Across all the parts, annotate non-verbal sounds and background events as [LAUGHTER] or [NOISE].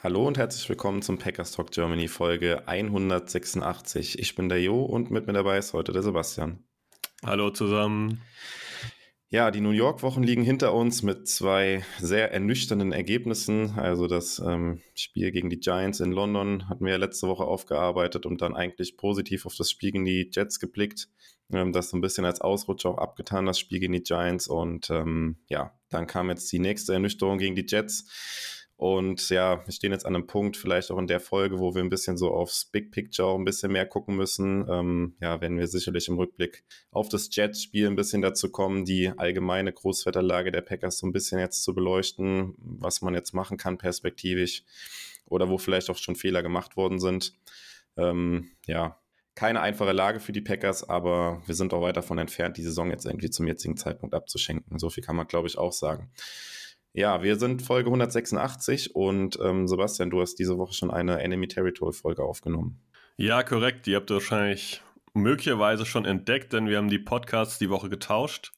Hallo und herzlich willkommen zum Packers Talk Germany Folge 186. Ich bin der Jo und mit mir dabei ist heute der Sebastian. Hallo zusammen. Ja, die New York Wochen liegen hinter uns mit zwei sehr ernüchternden Ergebnissen. Also das ähm, Spiel gegen die Giants in London hatten wir ja letzte Woche aufgearbeitet und dann eigentlich positiv auf das Spiel gegen die Jets geblickt. Ähm, das so ein bisschen als Ausrutscher auch abgetan, das Spiel gegen die Giants. Und ähm, ja, dann kam jetzt die nächste Ernüchterung gegen die Jets und ja, wir stehen jetzt an einem Punkt, vielleicht auch in der Folge, wo wir ein bisschen so aufs Big Picture auch ein bisschen mehr gucken müssen. Ähm, ja, werden wir sicherlich im Rückblick auf das Jets-Spiel ein bisschen dazu kommen, die allgemeine Großwetterlage der Packers so ein bisschen jetzt zu beleuchten, was man jetzt machen kann perspektivisch oder wo vielleicht auch schon Fehler gemacht worden sind. Ähm, ja, keine einfache Lage für die Packers, aber wir sind auch weit davon entfernt, die Saison jetzt irgendwie zum jetzigen Zeitpunkt abzuschenken. So viel kann man, glaube ich, auch sagen. Ja, wir sind Folge 186 und ähm, Sebastian, du hast diese Woche schon eine Enemy Territory Folge aufgenommen. Ja, korrekt. Die habt ihr wahrscheinlich möglicherweise schon entdeckt, denn wir haben die Podcasts die Woche getauscht.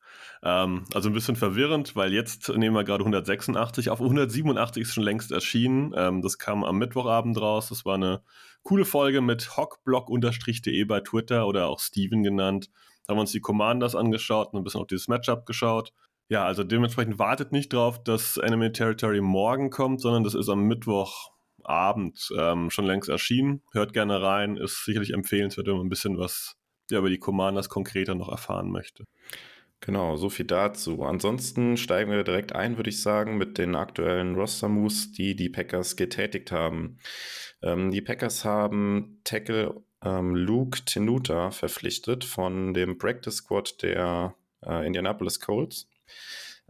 Ähm, also ein bisschen verwirrend, weil jetzt nehmen wir gerade 186 auf. 187 ist schon längst erschienen. Ähm, das kam am Mittwochabend raus. Das war eine coole Folge mit hockblock-de bei Twitter oder auch Steven genannt. Da haben wir uns die Commanders angeschaut und ein bisschen auf dieses Matchup geschaut. Ja, also dementsprechend wartet nicht drauf, dass Enemy Territory morgen kommt, sondern das ist am Mittwochabend ähm, schon längst erschienen. Hört gerne rein, ist sicherlich empfehlenswert, wenn man ein bisschen was ja, über die Commanders konkreter noch erfahren möchte. Genau, so viel dazu. Ansonsten steigen wir direkt ein, würde ich sagen, mit den aktuellen Roster-Moves, die die Packers getätigt haben. Ähm, die Packers haben Tackle ähm, Luke Tenuta verpflichtet von dem Practice Squad der äh, Indianapolis Colts.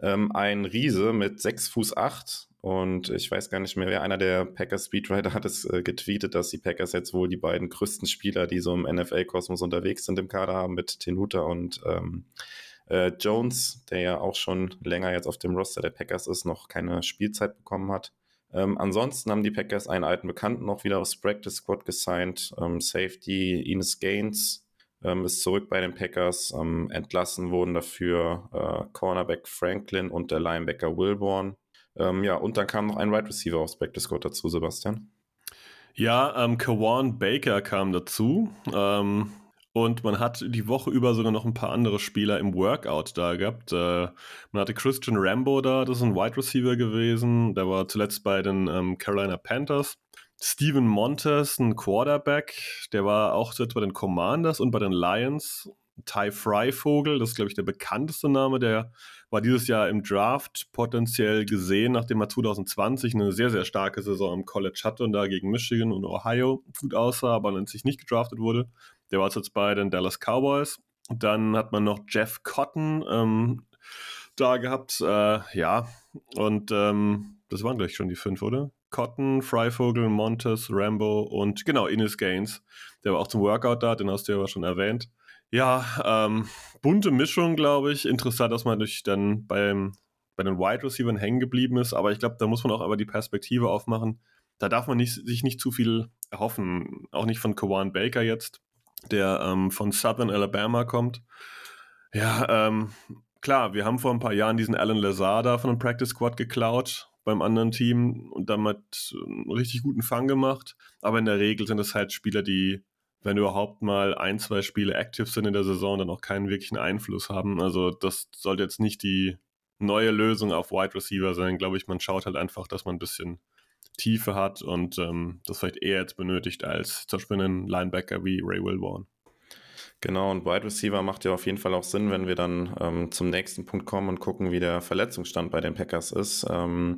Ähm, ein Riese mit 6 Fuß 8 und ich weiß gar nicht mehr, wer einer der Packers Speedrider [LAUGHS] hat es äh, getweetet, dass die Packers jetzt wohl die beiden größten Spieler, die so im NFL-Kosmos unterwegs sind, im Kader haben mit Tenuta und ähm, äh, Jones, der ja auch schon länger jetzt auf dem Roster der Packers ist, noch keine Spielzeit bekommen hat. Ähm, ansonsten haben die Packers einen alten Bekannten noch wieder aufs Practice Squad gesigned. Ähm, Safety Ines Gaines ähm, ist zurück bei den Packers. Ähm, entlassen wurden dafür äh, Cornerback Franklin und der Linebacker Wilborn. Ähm, ja, und dann kam noch ein Wide right Receiver aufs Practice Squad dazu, Sebastian. Ja, ähm, Kawan Baker kam dazu. Ähm, und man hat die Woche über sogar noch ein paar andere Spieler im Workout da gehabt. Äh, man hatte Christian Rambo da, das ist ein Wide Receiver gewesen. Der war zuletzt bei den ähm, Carolina Panthers. Steven Montes, ein Quarterback, der war auch jetzt bei den Commanders und bei den Lions. Ty Fryvogel, das ist, glaube ich, der bekannteste Name, der war dieses Jahr im Draft potenziell gesehen, nachdem er 2020 eine sehr, sehr starke Saison im College hatte und da gegen Michigan und Ohio gut aussah, aber dann sich nicht gedraftet wurde. Der war jetzt bei den Dallas Cowboys. Dann hat man noch Jeff Cotton ähm, da gehabt, äh, ja, und ähm, das waren gleich schon die fünf, oder? Cotton, Fryvogel, Montes, Rambo und genau, Ines Gaines. Der war auch zum Workout da, den hast du ja aber schon erwähnt. Ja, ähm, bunte Mischung, glaube ich. Interessant, dass man durch dann beim, bei den Wide Receivers hängen geblieben ist, aber ich glaube, da muss man auch aber die Perspektive aufmachen. Da darf man nicht, sich nicht zu viel erhoffen. Auch nicht von Kawan Baker jetzt, der ähm, von Southern Alabama kommt. Ja, ähm, klar, wir haben vor ein paar Jahren diesen Alan Lazada von dem Practice Squad geklaut beim anderen Team und damit einen richtig guten Fang gemacht. Aber in der Regel sind es halt Spieler, die, wenn überhaupt mal ein, zwei Spiele aktiv sind in der Saison, dann auch keinen wirklichen Einfluss haben. Also das sollte jetzt nicht die neue Lösung auf Wide Receiver sein. Glaube ich, man schaut halt einfach, dass man ein bisschen Tiefe hat und ähm, das vielleicht eher jetzt benötigt als zum Beispiel einen Linebacker wie Ray Wilborn. Genau, und Wide Receiver macht ja auf jeden Fall auch Sinn, wenn wir dann ähm, zum nächsten Punkt kommen und gucken, wie der Verletzungsstand bei den Packers ist. Ähm,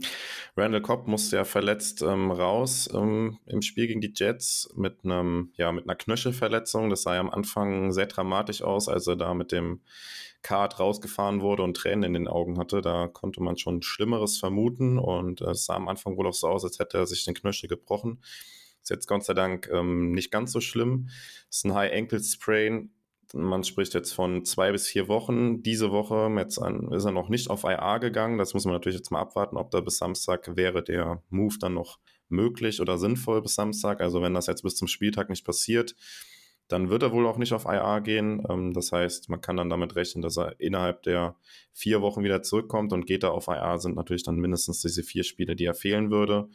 Randall Cobb musste ja verletzt ähm, raus ähm, im Spiel gegen die Jets mit einem, ja, mit einer Knöchelverletzung. Das sah ja am Anfang sehr dramatisch aus, als er da mit dem Kart rausgefahren wurde und Tränen in den Augen hatte. Da konnte man schon Schlimmeres vermuten und äh, es sah am Anfang wohl auch so aus, als hätte er sich den Knöchel gebrochen. Ist jetzt Gott sei Dank ähm, nicht ganz so schlimm. Ist ein High Ankle Sprain. Man spricht jetzt von zwei bis vier Wochen. Diese Woche jetzt an, ist er noch nicht auf IA gegangen. Das muss man natürlich jetzt mal abwarten, ob da bis Samstag wäre der Move dann noch möglich oder sinnvoll bis Samstag. Also wenn das jetzt bis zum Spieltag nicht passiert, dann wird er wohl auch nicht auf IA gehen. Ähm, das heißt, man kann dann damit rechnen, dass er innerhalb der vier Wochen wieder zurückkommt und geht er auf IA, sind natürlich dann mindestens diese vier Spiele, die er fehlen würde.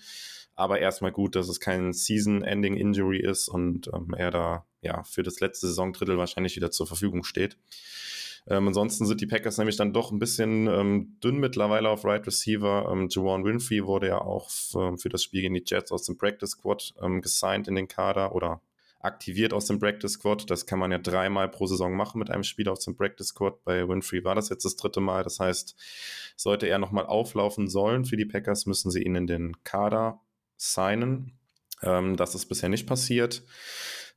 Aber erstmal gut, dass es kein Season-Ending-Injury ist und ähm, er da ja für das letzte Saisondrittel wahrscheinlich wieder zur Verfügung steht. Ähm, ansonsten sind die Packers nämlich dann doch ein bisschen ähm, dünn mittlerweile auf Right Receiver. Ähm, Jawan Winfrey wurde ja auch für das Spiel gegen die Jets aus dem Practice Squad ähm, gesigned in den Kader oder aktiviert aus dem Practice Squad. Das kann man ja dreimal pro Saison machen mit einem Spieler aus dem Practice Squad. Bei Winfrey war das jetzt das dritte Mal. Das heißt, sollte er nochmal auflaufen sollen für die Packers, müssen sie ihn in den Kader signen. Ähm, das ist bisher nicht passiert.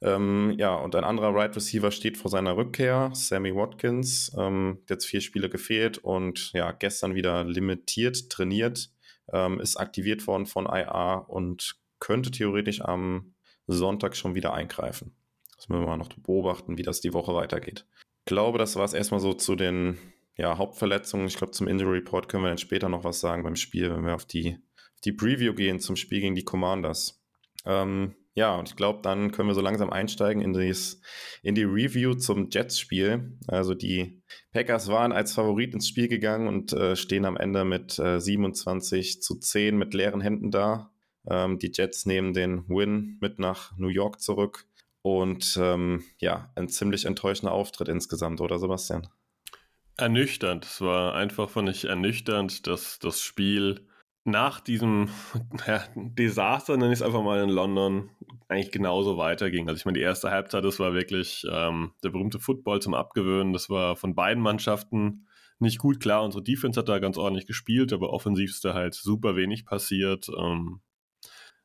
Ähm, ja, und ein anderer Right Receiver steht vor seiner Rückkehr, Sammy Watkins. Ähm, jetzt vier Spiele gefehlt und ja, gestern wieder limitiert trainiert, ähm, ist aktiviert worden von IA und könnte theoretisch am Sonntag schon wieder eingreifen. Das müssen wir mal noch beobachten, wie das die Woche weitergeht. Ich glaube, das war es erstmal so zu den ja, Hauptverletzungen. Ich glaube, zum Injury Report können wir dann später noch was sagen beim Spiel, wenn wir auf die, die Preview gehen zum Spiel gegen die Commanders. Ähm, ja, und ich glaube, dann können wir so langsam einsteigen in, dies, in die Review zum Jets-Spiel. Also die Packers waren als Favorit ins Spiel gegangen und äh, stehen am Ende mit äh, 27 zu 10 mit leeren Händen da. Ähm, die Jets nehmen den Win mit nach New York zurück. Und ähm, ja, ein ziemlich enttäuschender Auftritt insgesamt, oder Sebastian? Ernüchternd. Es war einfach von ich ernüchternd, dass das Spiel nach diesem [LAUGHS] ja, Desaster, nenne ich es einfach mal in London, eigentlich genauso weiterging. Also ich meine, die erste Halbzeit, das war wirklich ähm, der berühmte Football zum Abgewöhnen. Das war von beiden Mannschaften nicht gut. Klar, unsere Defense hat da ganz ordentlich gespielt, aber offensiv ist da halt super wenig passiert. Ähm,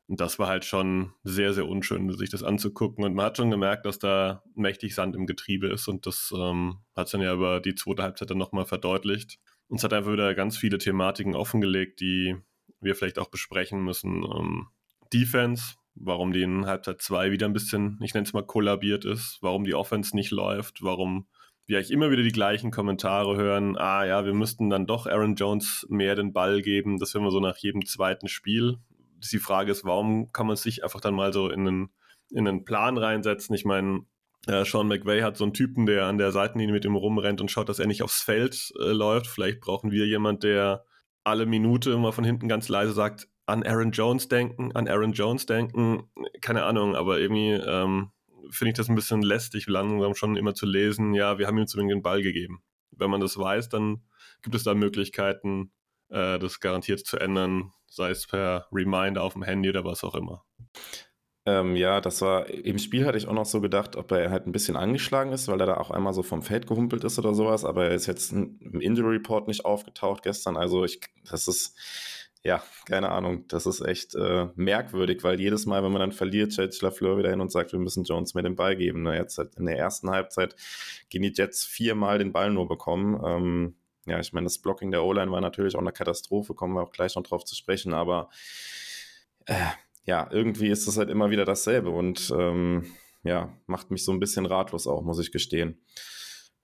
und das war halt schon sehr, sehr unschön, sich das anzugucken. Und man hat schon gemerkt, dass da mächtig Sand im Getriebe ist. Und das ähm, hat es dann ja über die zweite Halbzeit dann nochmal verdeutlicht. Und es hat einfach wieder ganz viele Thematiken offengelegt, die wir vielleicht auch besprechen müssen. Ähm, Defense, warum die in Halbzeit 2 wieder ein bisschen, ich nenne es mal, kollabiert ist, warum die Offense nicht läuft, warum wir eigentlich immer wieder die gleichen Kommentare hören, ah ja, wir müssten dann doch Aaron Jones mehr den Ball geben, das hören wir so nach jedem zweiten Spiel die Frage ist, warum kann man sich einfach dann mal so in einen, in einen Plan reinsetzen? Ich meine, äh, Sean McVay hat so einen Typen, der an der Seitenlinie mit ihm rumrennt und schaut, dass er nicht aufs Feld äh, läuft. Vielleicht brauchen wir jemand, der alle Minute mal von hinten ganz leise sagt, an Aaron Jones denken, an Aaron Jones denken. Keine Ahnung, aber irgendwie ähm, finde ich das ein bisschen lästig, langsam schon immer zu lesen, ja, wir haben ihm zumindest den Ball gegeben. Wenn man das weiß, dann gibt es da Möglichkeiten, äh, das garantiert zu ändern, sei es per Reminder auf dem Handy oder was auch immer. Ähm, ja, das war im Spiel hatte ich auch noch so gedacht, ob er halt ein bisschen angeschlagen ist, weil er da auch einmal so vom Feld gehumpelt ist oder sowas, aber er ist jetzt im Injury Report nicht aufgetaucht gestern. Also ich, das ist, ja, keine Ahnung, das ist echt äh, merkwürdig, weil jedes Mal, wenn man dann verliert, stellt sich LaFleur wieder hin und sagt, wir müssen Jones mehr den Ball geben. Ne? Jetzt halt in der ersten Halbzeit gehen die Jets viermal den Ball nur bekommen. Ähm, ja, ich meine, das Blocking der O-Line war natürlich auch eine Katastrophe, kommen wir auch gleich noch drauf zu sprechen, aber äh, ja, irgendwie ist es halt immer wieder dasselbe und ähm, ja, macht mich so ein bisschen ratlos auch, muss ich gestehen.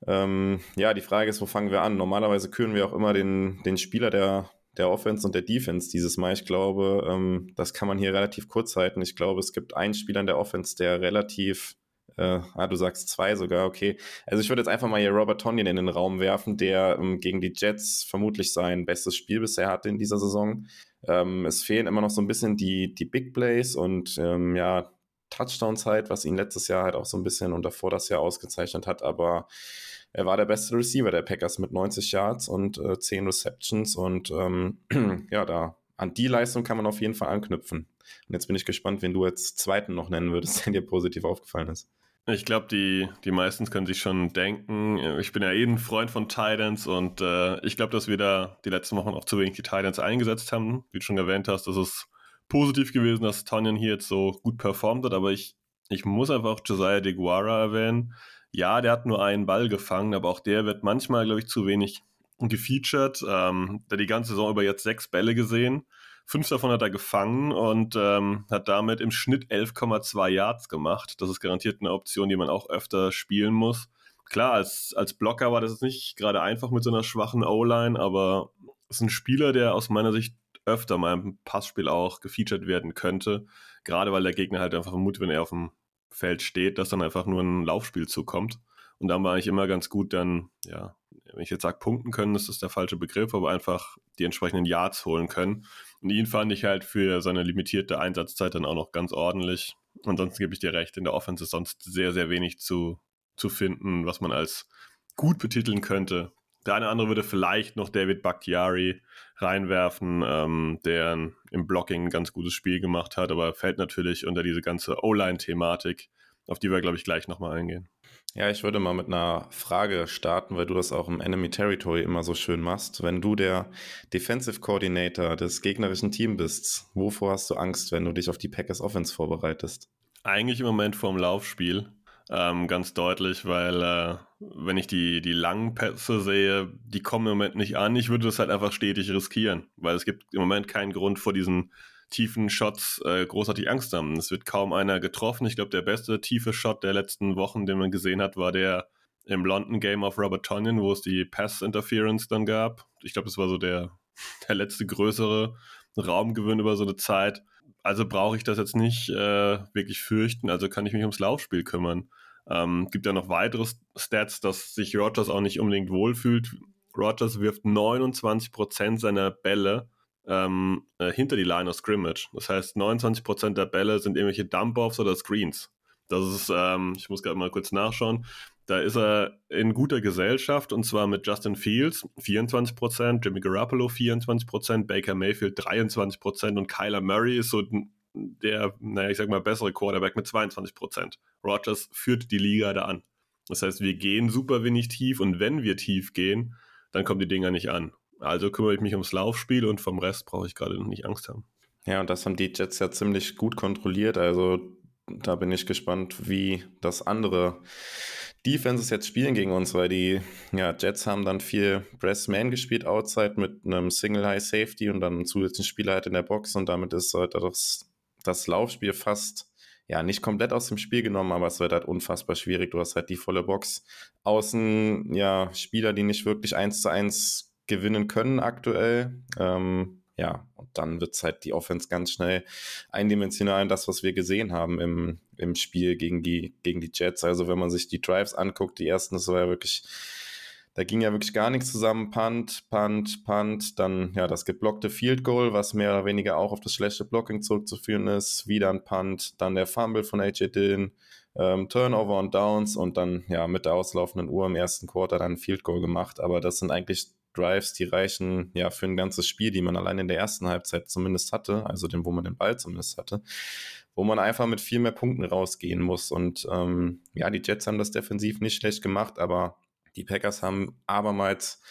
Ähm, ja, die Frage ist, wo fangen wir an? Normalerweise küren wir auch immer den, den Spieler der, der Offense und der Defense dieses Mal. Ich glaube, ähm, das kann man hier relativ kurz halten. Ich glaube, es gibt einen Spieler in der Offense, der relativ äh, ah, du sagst zwei sogar, okay. Also ich würde jetzt einfach mal hier Robert Tonyan in den Raum werfen, der ähm, gegen die Jets vermutlich sein bestes Spiel bisher hatte in dieser Saison. Ähm, es fehlen immer noch so ein bisschen die, die Big Plays und ähm, ja, Touchdowns halt, was ihn letztes Jahr halt auch so ein bisschen und davor das Jahr ausgezeichnet hat, aber er war der beste Receiver der Packers mit 90 Yards und äh, 10 Receptions und ähm, [CLEARS THROAT] ja, da an die Leistung kann man auf jeden Fall anknüpfen. Und jetzt bin ich gespannt, wen du als zweiten noch nennen würdest, der dir positiv aufgefallen ist. Ich glaube, die, die meisten können sich schon denken. Ich bin ja eh ein Freund von Titans und äh, ich glaube, dass wir da die letzten Wochen auch zu wenig die Titans eingesetzt haben. Wie du schon erwähnt hast, das ist positiv gewesen, dass Tonyan hier jetzt so gut performt hat, aber ich, ich muss einfach Josiah DeGuara erwähnen. Ja, der hat nur einen Ball gefangen, aber auch der wird manchmal, glaube ich, zu wenig gefeatured. Ähm, der die ganze Saison über jetzt sechs Bälle gesehen Fünf davon hat er gefangen und ähm, hat damit im Schnitt 11,2 Yards gemacht. Das ist garantiert eine Option, die man auch öfter spielen muss. Klar, als, als Blocker war das nicht gerade einfach mit so einer schwachen O-Line, aber es ist ein Spieler, der aus meiner Sicht öfter mal im Passspiel auch gefeatured werden könnte. Gerade weil der Gegner halt einfach vermutet, wenn er auf dem Feld steht, dass dann einfach nur ein Laufspiel zukommt. Und dann war eigentlich immer ganz gut, dann, ja, wenn ich jetzt sage, punkten können, das ist der falsche Begriff, aber einfach die entsprechenden Yards holen können. Und ihn fand ich halt für seine limitierte Einsatzzeit dann auch noch ganz ordentlich. Ansonsten gebe ich dir recht, in der Offense ist sonst sehr, sehr wenig zu, zu finden, was man als gut betiteln könnte. Der eine andere würde vielleicht noch David Bakhtiari reinwerfen, ähm, der im Blocking ein ganz gutes Spiel gemacht hat, aber fällt natürlich unter diese ganze O-Line-Thematik, auf die wir, glaube ich, gleich nochmal eingehen. Ja, ich würde mal mit einer Frage starten, weil du das auch im Enemy Territory immer so schön machst. Wenn du der Defensive Coordinator des gegnerischen Teams bist, wovor hast du Angst, wenn du dich auf die Packers Offense vorbereitest? Eigentlich im Moment vorm Laufspiel. Ähm, ganz deutlich, weil äh, wenn ich die, die langen Pässe sehe, die kommen im Moment nicht an. Ich würde das halt einfach stetig riskieren, weil es gibt im Moment keinen Grund vor diesen tiefen Shots äh, großartig Angst haben. Es wird kaum einer getroffen. Ich glaube, der beste tiefe Shot der letzten Wochen, den man gesehen hat, war der im London Game of Robert Tonyan, wo es die Pass Interference dann gab. Ich glaube, das war so der, [LAUGHS] der letzte größere Raumgewinn über so eine Zeit. Also brauche ich das jetzt nicht äh, wirklich fürchten. Also kann ich mich ums Laufspiel kümmern. Ähm, gibt ja noch weitere Stats, dass sich Rogers auch nicht unbedingt wohlfühlt. Rogers wirft 29% seiner Bälle ähm, äh, hinter die Line of Scrimmage. Das heißt, 29% der Bälle sind irgendwelche Dump-Offs oder Screens. Das ist, ähm, ich muss gerade mal kurz nachschauen. Da ist er in guter Gesellschaft und zwar mit Justin Fields 24%, Jimmy Garoppolo 24%, Baker Mayfield 23% und Kyler Murray ist so der, naja, ich sag mal, bessere Quarterback mit 22%. Rogers führt die Liga da an. Das heißt, wir gehen super wenig tief und wenn wir tief gehen, dann kommen die Dinger nicht an. Also kümmere ich mich ums Laufspiel und vom Rest brauche ich gerade nicht Angst haben. Ja, und das haben die Jets ja ziemlich gut kontrolliert. Also da bin ich gespannt, wie das andere Defenses jetzt spielen gegen uns, weil die ja, Jets haben dann viel Press Man gespielt outside mit einem Single High Safety und dann einen zusätzlichen Spieler halt in der Box und damit ist halt das, das Laufspiel fast ja, nicht komplett aus dem Spiel genommen, aber es wird halt unfassbar schwierig. Du hast halt die volle Box. Außen, ja, Spieler, die nicht wirklich eins zu eins gewinnen können aktuell. Ähm, ja, und dann wird halt die Offense ganz schnell eindimensional in das, was wir gesehen haben im, im Spiel gegen die, gegen die Jets. Also wenn man sich die Drives anguckt, die ersten, das war ja wirklich, da ging ja wirklich gar nichts zusammen. Punt, Punt, Punt, dann ja das geblockte Field Goal, was mehr oder weniger auch auf das schlechte Blocking zurückzuführen ist. Wieder ein Punt, dann der Fumble von AJ Dillon. Ähm, Turnover und Downs und dann ja mit der auslaufenden Uhr im ersten Quarter dann ein Field Goal gemacht. Aber das sind eigentlich Drives, die reichen ja für ein ganzes Spiel, die man allein in der ersten Halbzeit zumindest hatte, also den, wo man den Ball zumindest hatte, wo man einfach mit viel mehr Punkten rausgehen muss. Und ähm, ja, die Jets haben das defensiv nicht schlecht gemacht, aber die Packers haben abermals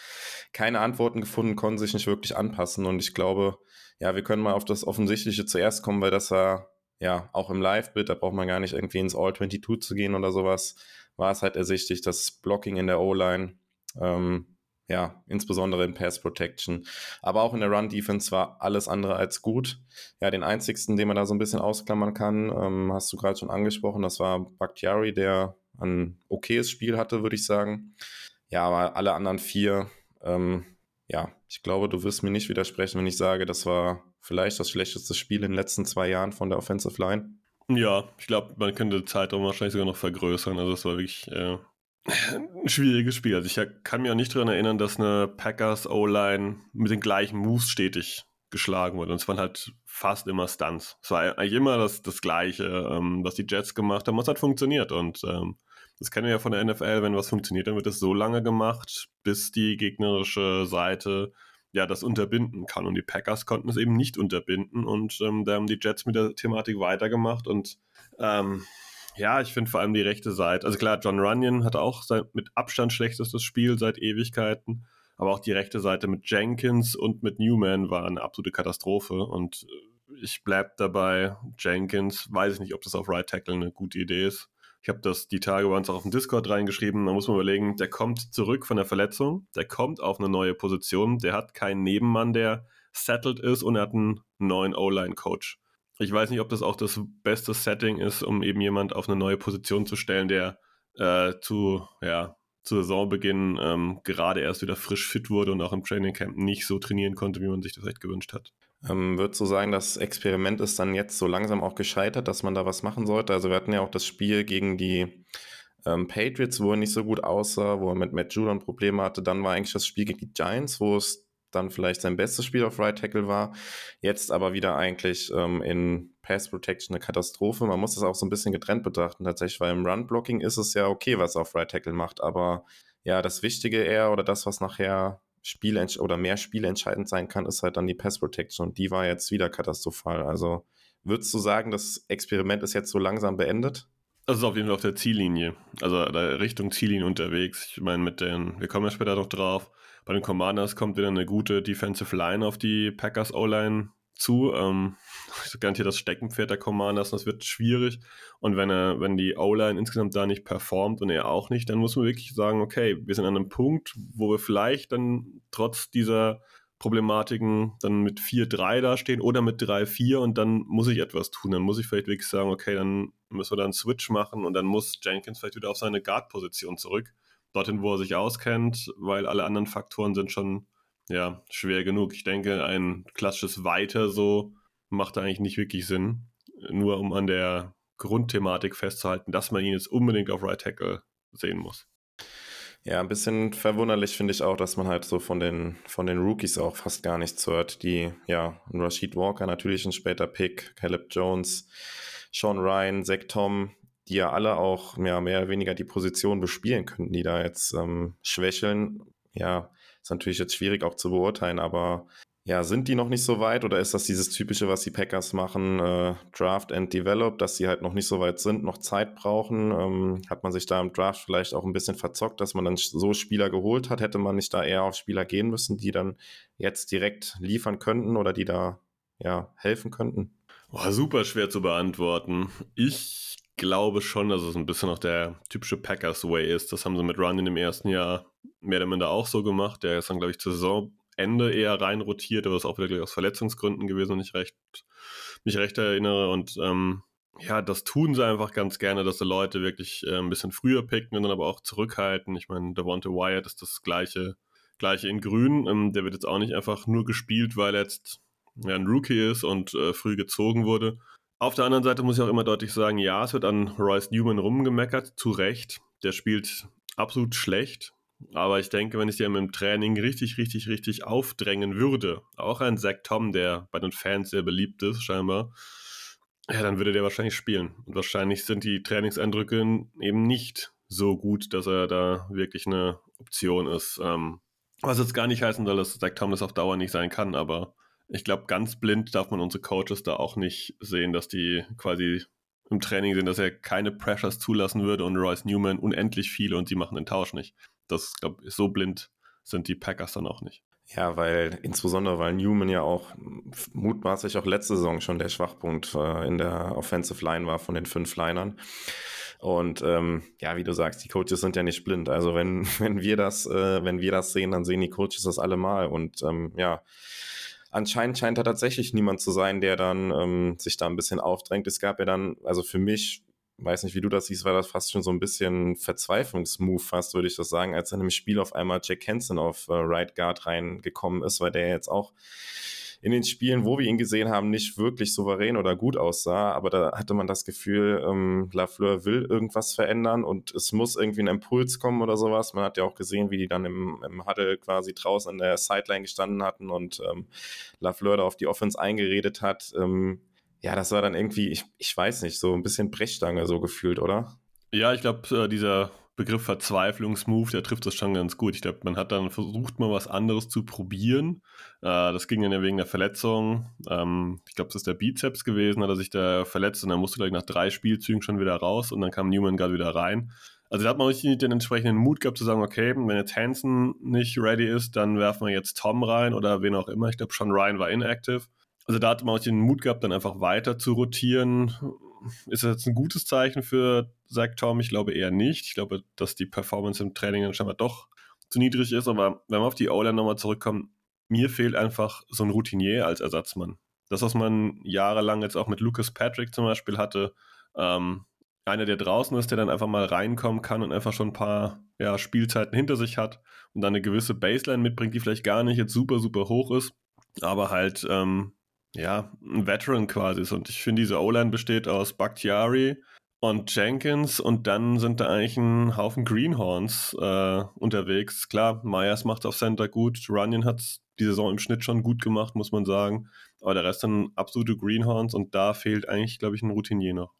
keine Antworten gefunden, konnten sich nicht wirklich anpassen. Und ich glaube, ja, wir können mal auf das Offensichtliche zuerst kommen, weil das war ja auch im Live-Bild, da braucht man gar nicht irgendwie ins All-22 zu gehen oder sowas, war es halt ersichtlich, das Blocking in der O-Line ähm, ja, insbesondere in Pass Protection. Aber auch in der Run Defense war alles andere als gut. Ja, den einzigsten, den man da so ein bisschen ausklammern kann, ähm, hast du gerade schon angesprochen, das war Bakhtiari, der ein okayes Spiel hatte, würde ich sagen. Ja, aber alle anderen vier, ähm, ja, ich glaube, du wirst mir nicht widersprechen, wenn ich sage, das war vielleicht das schlechteste Spiel in den letzten zwei Jahren von der Offensive Line. Ja, ich glaube, man könnte den Zeitraum wahrscheinlich sogar noch vergrößern. Also es war wirklich äh, ein schwieriges Spiel. Also ich kann mich auch nicht daran erinnern, dass eine Packers O-Line mit den gleichen Moves stetig geschlagen wurde. Und es waren halt fast immer Stunts. Es war eigentlich immer das, das Gleiche, ähm, was die Jets gemacht haben. Was hat funktioniert. Und ähm, das kennen wir ja von der NFL, wenn was funktioniert, dann wird es so lange gemacht, bis die gegnerische Seite ja das unterbinden kann. Und die Packers konnten es eben nicht unterbinden. Und ähm, da haben die Jets mit der Thematik weitergemacht und ähm, ja, ich finde vor allem die rechte Seite. Also klar, John Runyon hat auch sein mit Abstand schlechtestes Spiel seit Ewigkeiten. Aber auch die rechte Seite mit Jenkins und mit Newman war eine absolute Katastrophe. Und äh, ich bleibe dabei, Jenkins, weiß ich nicht, ob das auf Right Tackle eine gute Idee ist. Ich habe das die Tage bei uns auch auf dem Discord reingeschrieben. Da muss man überlegen, der kommt zurück von der Verletzung, der kommt auf eine neue Position, der hat keinen Nebenmann, der settled ist und er hat einen neuen O-Line-Coach. Ich weiß nicht, ob das auch das beste Setting ist, um eben jemand auf eine neue Position zu stellen, der äh, zu, ja, zu Saisonbeginn ähm, gerade erst wieder frisch fit wurde und auch im Training Camp nicht so trainieren konnte, wie man sich das vielleicht gewünscht hat. Ähm, würdest du sagen, das Experiment ist dann jetzt so langsam auch gescheitert, dass man da was machen sollte? Also wir hatten ja auch das Spiel gegen die ähm, Patriots, wo er nicht so gut aussah, wo er mit Matt Judon Probleme hatte. Dann war eigentlich das Spiel gegen die Giants, wo es dann vielleicht sein bestes Spiel auf Right Tackle war. Jetzt aber wieder eigentlich ähm, in Pass Protection eine Katastrophe. Man muss das auch so ein bisschen getrennt betrachten tatsächlich, weil im Run Blocking ist es ja okay, was er auf Right Tackle macht, aber ja, das Wichtige eher oder das, was nachher Spiele oder mehr Spiele entscheidend sein kann, ist halt dann die Pass Protection und die war jetzt wieder katastrophal. Also würdest du sagen, das Experiment ist jetzt so langsam beendet? Ist auf jeden Fall auf der Ziellinie, also Richtung Ziellinie unterwegs. Ich meine, mit den, wir kommen ja später noch drauf, bei den Commanders kommt wieder eine gute Defensive Line auf die Packers O-Line zu. Ähm, [LAUGHS] ich garantiere das Steckenpferd der Commanders, das wird schwierig. Und wenn er, wenn die O-Line insgesamt da nicht performt und er auch nicht, dann muss man wirklich sagen, okay, wir sind an einem Punkt, wo wir vielleicht dann trotz dieser Problematiken dann mit 4-3 dastehen oder mit 3-4 und dann muss ich etwas tun. Dann muss ich vielleicht wirklich sagen, okay, dann müssen wir da einen Switch machen und dann muss Jenkins vielleicht wieder auf seine Guard-Position zurück. Dorthin, wo er sich auskennt, weil alle anderen Faktoren sind schon ja, schwer genug. Ich denke, ein klassisches Weiter so macht eigentlich nicht wirklich Sinn. Nur um an der Grundthematik festzuhalten, dass man ihn jetzt unbedingt auf Right Tackle sehen muss. Ja, ein bisschen verwunderlich finde ich auch, dass man halt so von den, von den Rookies auch fast gar nichts hört. Die, ja, Rashid Walker natürlich ein später Pick, Caleb Jones, Sean Ryan, Zach Tom, die ja alle auch ja, mehr oder weniger die Position bespielen könnten, die da jetzt ähm, schwächeln. Ja, ist natürlich jetzt schwierig auch zu beurteilen, aber ja, sind die noch nicht so weit oder ist das dieses typische, was die Packers machen, äh, Draft and Develop, dass sie halt noch nicht so weit sind, noch Zeit brauchen? Ähm, hat man sich da im Draft vielleicht auch ein bisschen verzockt, dass man dann so Spieler geholt hat? Hätte man nicht da eher auf Spieler gehen müssen, die dann jetzt direkt liefern könnten oder die da ja helfen könnten? Boah, super schwer zu beantworten. Ich glaube schon, dass es ein bisschen noch der typische Packers Way ist. Das haben sie mit Run in dem ersten Jahr mehr oder minder auch so gemacht. Der ist dann, glaube ich, zur Saison Ende eher rein rotiert, aber ist auch wieder aus Verletzungsgründen gewesen, wenn ich recht, mich recht erinnere. Und ähm, ja, das tun sie einfach ganz gerne, dass sie Leute wirklich äh, ein bisschen früher picken und dann aber auch zurückhalten. Ich meine, Devonta Wyatt ist das gleiche, gleiche in Grün. Ähm, der wird jetzt auch nicht einfach nur gespielt, weil er jetzt ja, ein Rookie ist und äh, früh gezogen wurde. Auf der anderen Seite muss ich auch immer deutlich sagen, ja, es wird an Royce Newman rumgemeckert, zu Recht. Der spielt absolut schlecht. Aber ich denke, wenn ich dir im Training richtig, richtig, richtig aufdrängen würde, auch ein Zach Tom, der bei den Fans sehr beliebt ist, scheinbar, ja, dann würde der wahrscheinlich spielen. Und wahrscheinlich sind die Trainingseindrücke eben nicht so gut, dass er da wirklich eine Option ist. Ähm, was jetzt gar nicht heißen soll, dass Zach Tom das auf Dauer nicht sein kann, aber ich glaube, ganz blind darf man unsere Coaches da auch nicht sehen, dass die quasi im Training sind, dass er keine Pressures zulassen würde und Royce Newman unendlich viele und sie machen den Tausch nicht das, glaube ich, so blind sind die Packers dann auch nicht. Ja, weil insbesondere, weil Newman ja auch mutmaßlich auch letzte Saison schon der Schwachpunkt äh, in der Offensive Line war von den fünf Linern. Und ähm, ja, wie du sagst, die Coaches sind ja nicht blind. Also wenn, [LAUGHS] wenn wir das, äh, wenn wir das sehen, dann sehen die Coaches das allemal. Und ähm, ja, anscheinend scheint da tatsächlich niemand zu sein, der dann ähm, sich da ein bisschen aufdrängt. Es gab ja dann, also für mich weiß nicht, wie du das siehst, war das fast schon so ein bisschen Verzweiflungsmove, fast würde ich das sagen, als in einem Spiel auf einmal Jack Hansen auf äh, Right Guard reingekommen ist, weil der jetzt auch in den Spielen, wo wir ihn gesehen haben, nicht wirklich souverän oder gut aussah, aber da hatte man das Gefühl, ähm, Lafleur will irgendwas verändern und es muss irgendwie ein Impuls kommen oder sowas. Man hat ja auch gesehen, wie die dann im, im Huddle quasi draußen an der Sideline gestanden hatten und ähm, Lafleur da auf die Offense eingeredet hat. Ähm, ja, das war dann irgendwie, ich, ich weiß nicht, so ein bisschen Brechstange so gefühlt, oder? Ja, ich glaube, äh, dieser Begriff Verzweiflungsmove, der trifft das schon ganz gut. Ich glaube, man hat dann versucht, mal was anderes zu probieren. Äh, das ging dann ja wegen der Verletzung. Ähm, ich glaube, das ist der Bizeps gewesen, hat er sich da verletzt und dann musste, glaube ich, nach drei Spielzügen schon wieder raus und dann kam Newman gerade wieder rein. Also da hat man richtig den entsprechenden Mut gehabt zu sagen, okay, wenn jetzt Hansen nicht ready ist, dann werfen wir jetzt Tom rein oder wen auch immer. Ich glaube, schon Ryan war inactive. Also da hat man auch den Mut gehabt, dann einfach weiter zu rotieren. Ist das jetzt ein gutes Zeichen für Zach Tom? Ich glaube eher nicht. Ich glaube, dass die Performance im Training dann scheinbar doch zu niedrig ist. Aber wenn wir auf die O-Line nochmal zurückkommen, mir fehlt einfach so ein Routinier als Ersatzmann. Das, was man jahrelang jetzt auch mit Lucas Patrick zum Beispiel hatte, ähm, einer, der draußen ist, der dann einfach mal reinkommen kann und einfach schon ein paar ja, Spielzeiten hinter sich hat und dann eine gewisse Baseline mitbringt, die vielleicht gar nicht jetzt super, super hoch ist, aber halt, ähm, ja, ein Veteran quasi ist. Und ich finde, diese O-Line besteht aus Bakhtiari und Jenkins und dann sind da eigentlich ein Haufen Greenhorns äh, unterwegs. Klar, Myers macht auf Center gut, Runyon hat die Saison im Schnitt schon gut gemacht, muss man sagen. Aber der Rest sind absolute Greenhorns und da fehlt eigentlich, glaube ich, ein Routinier noch.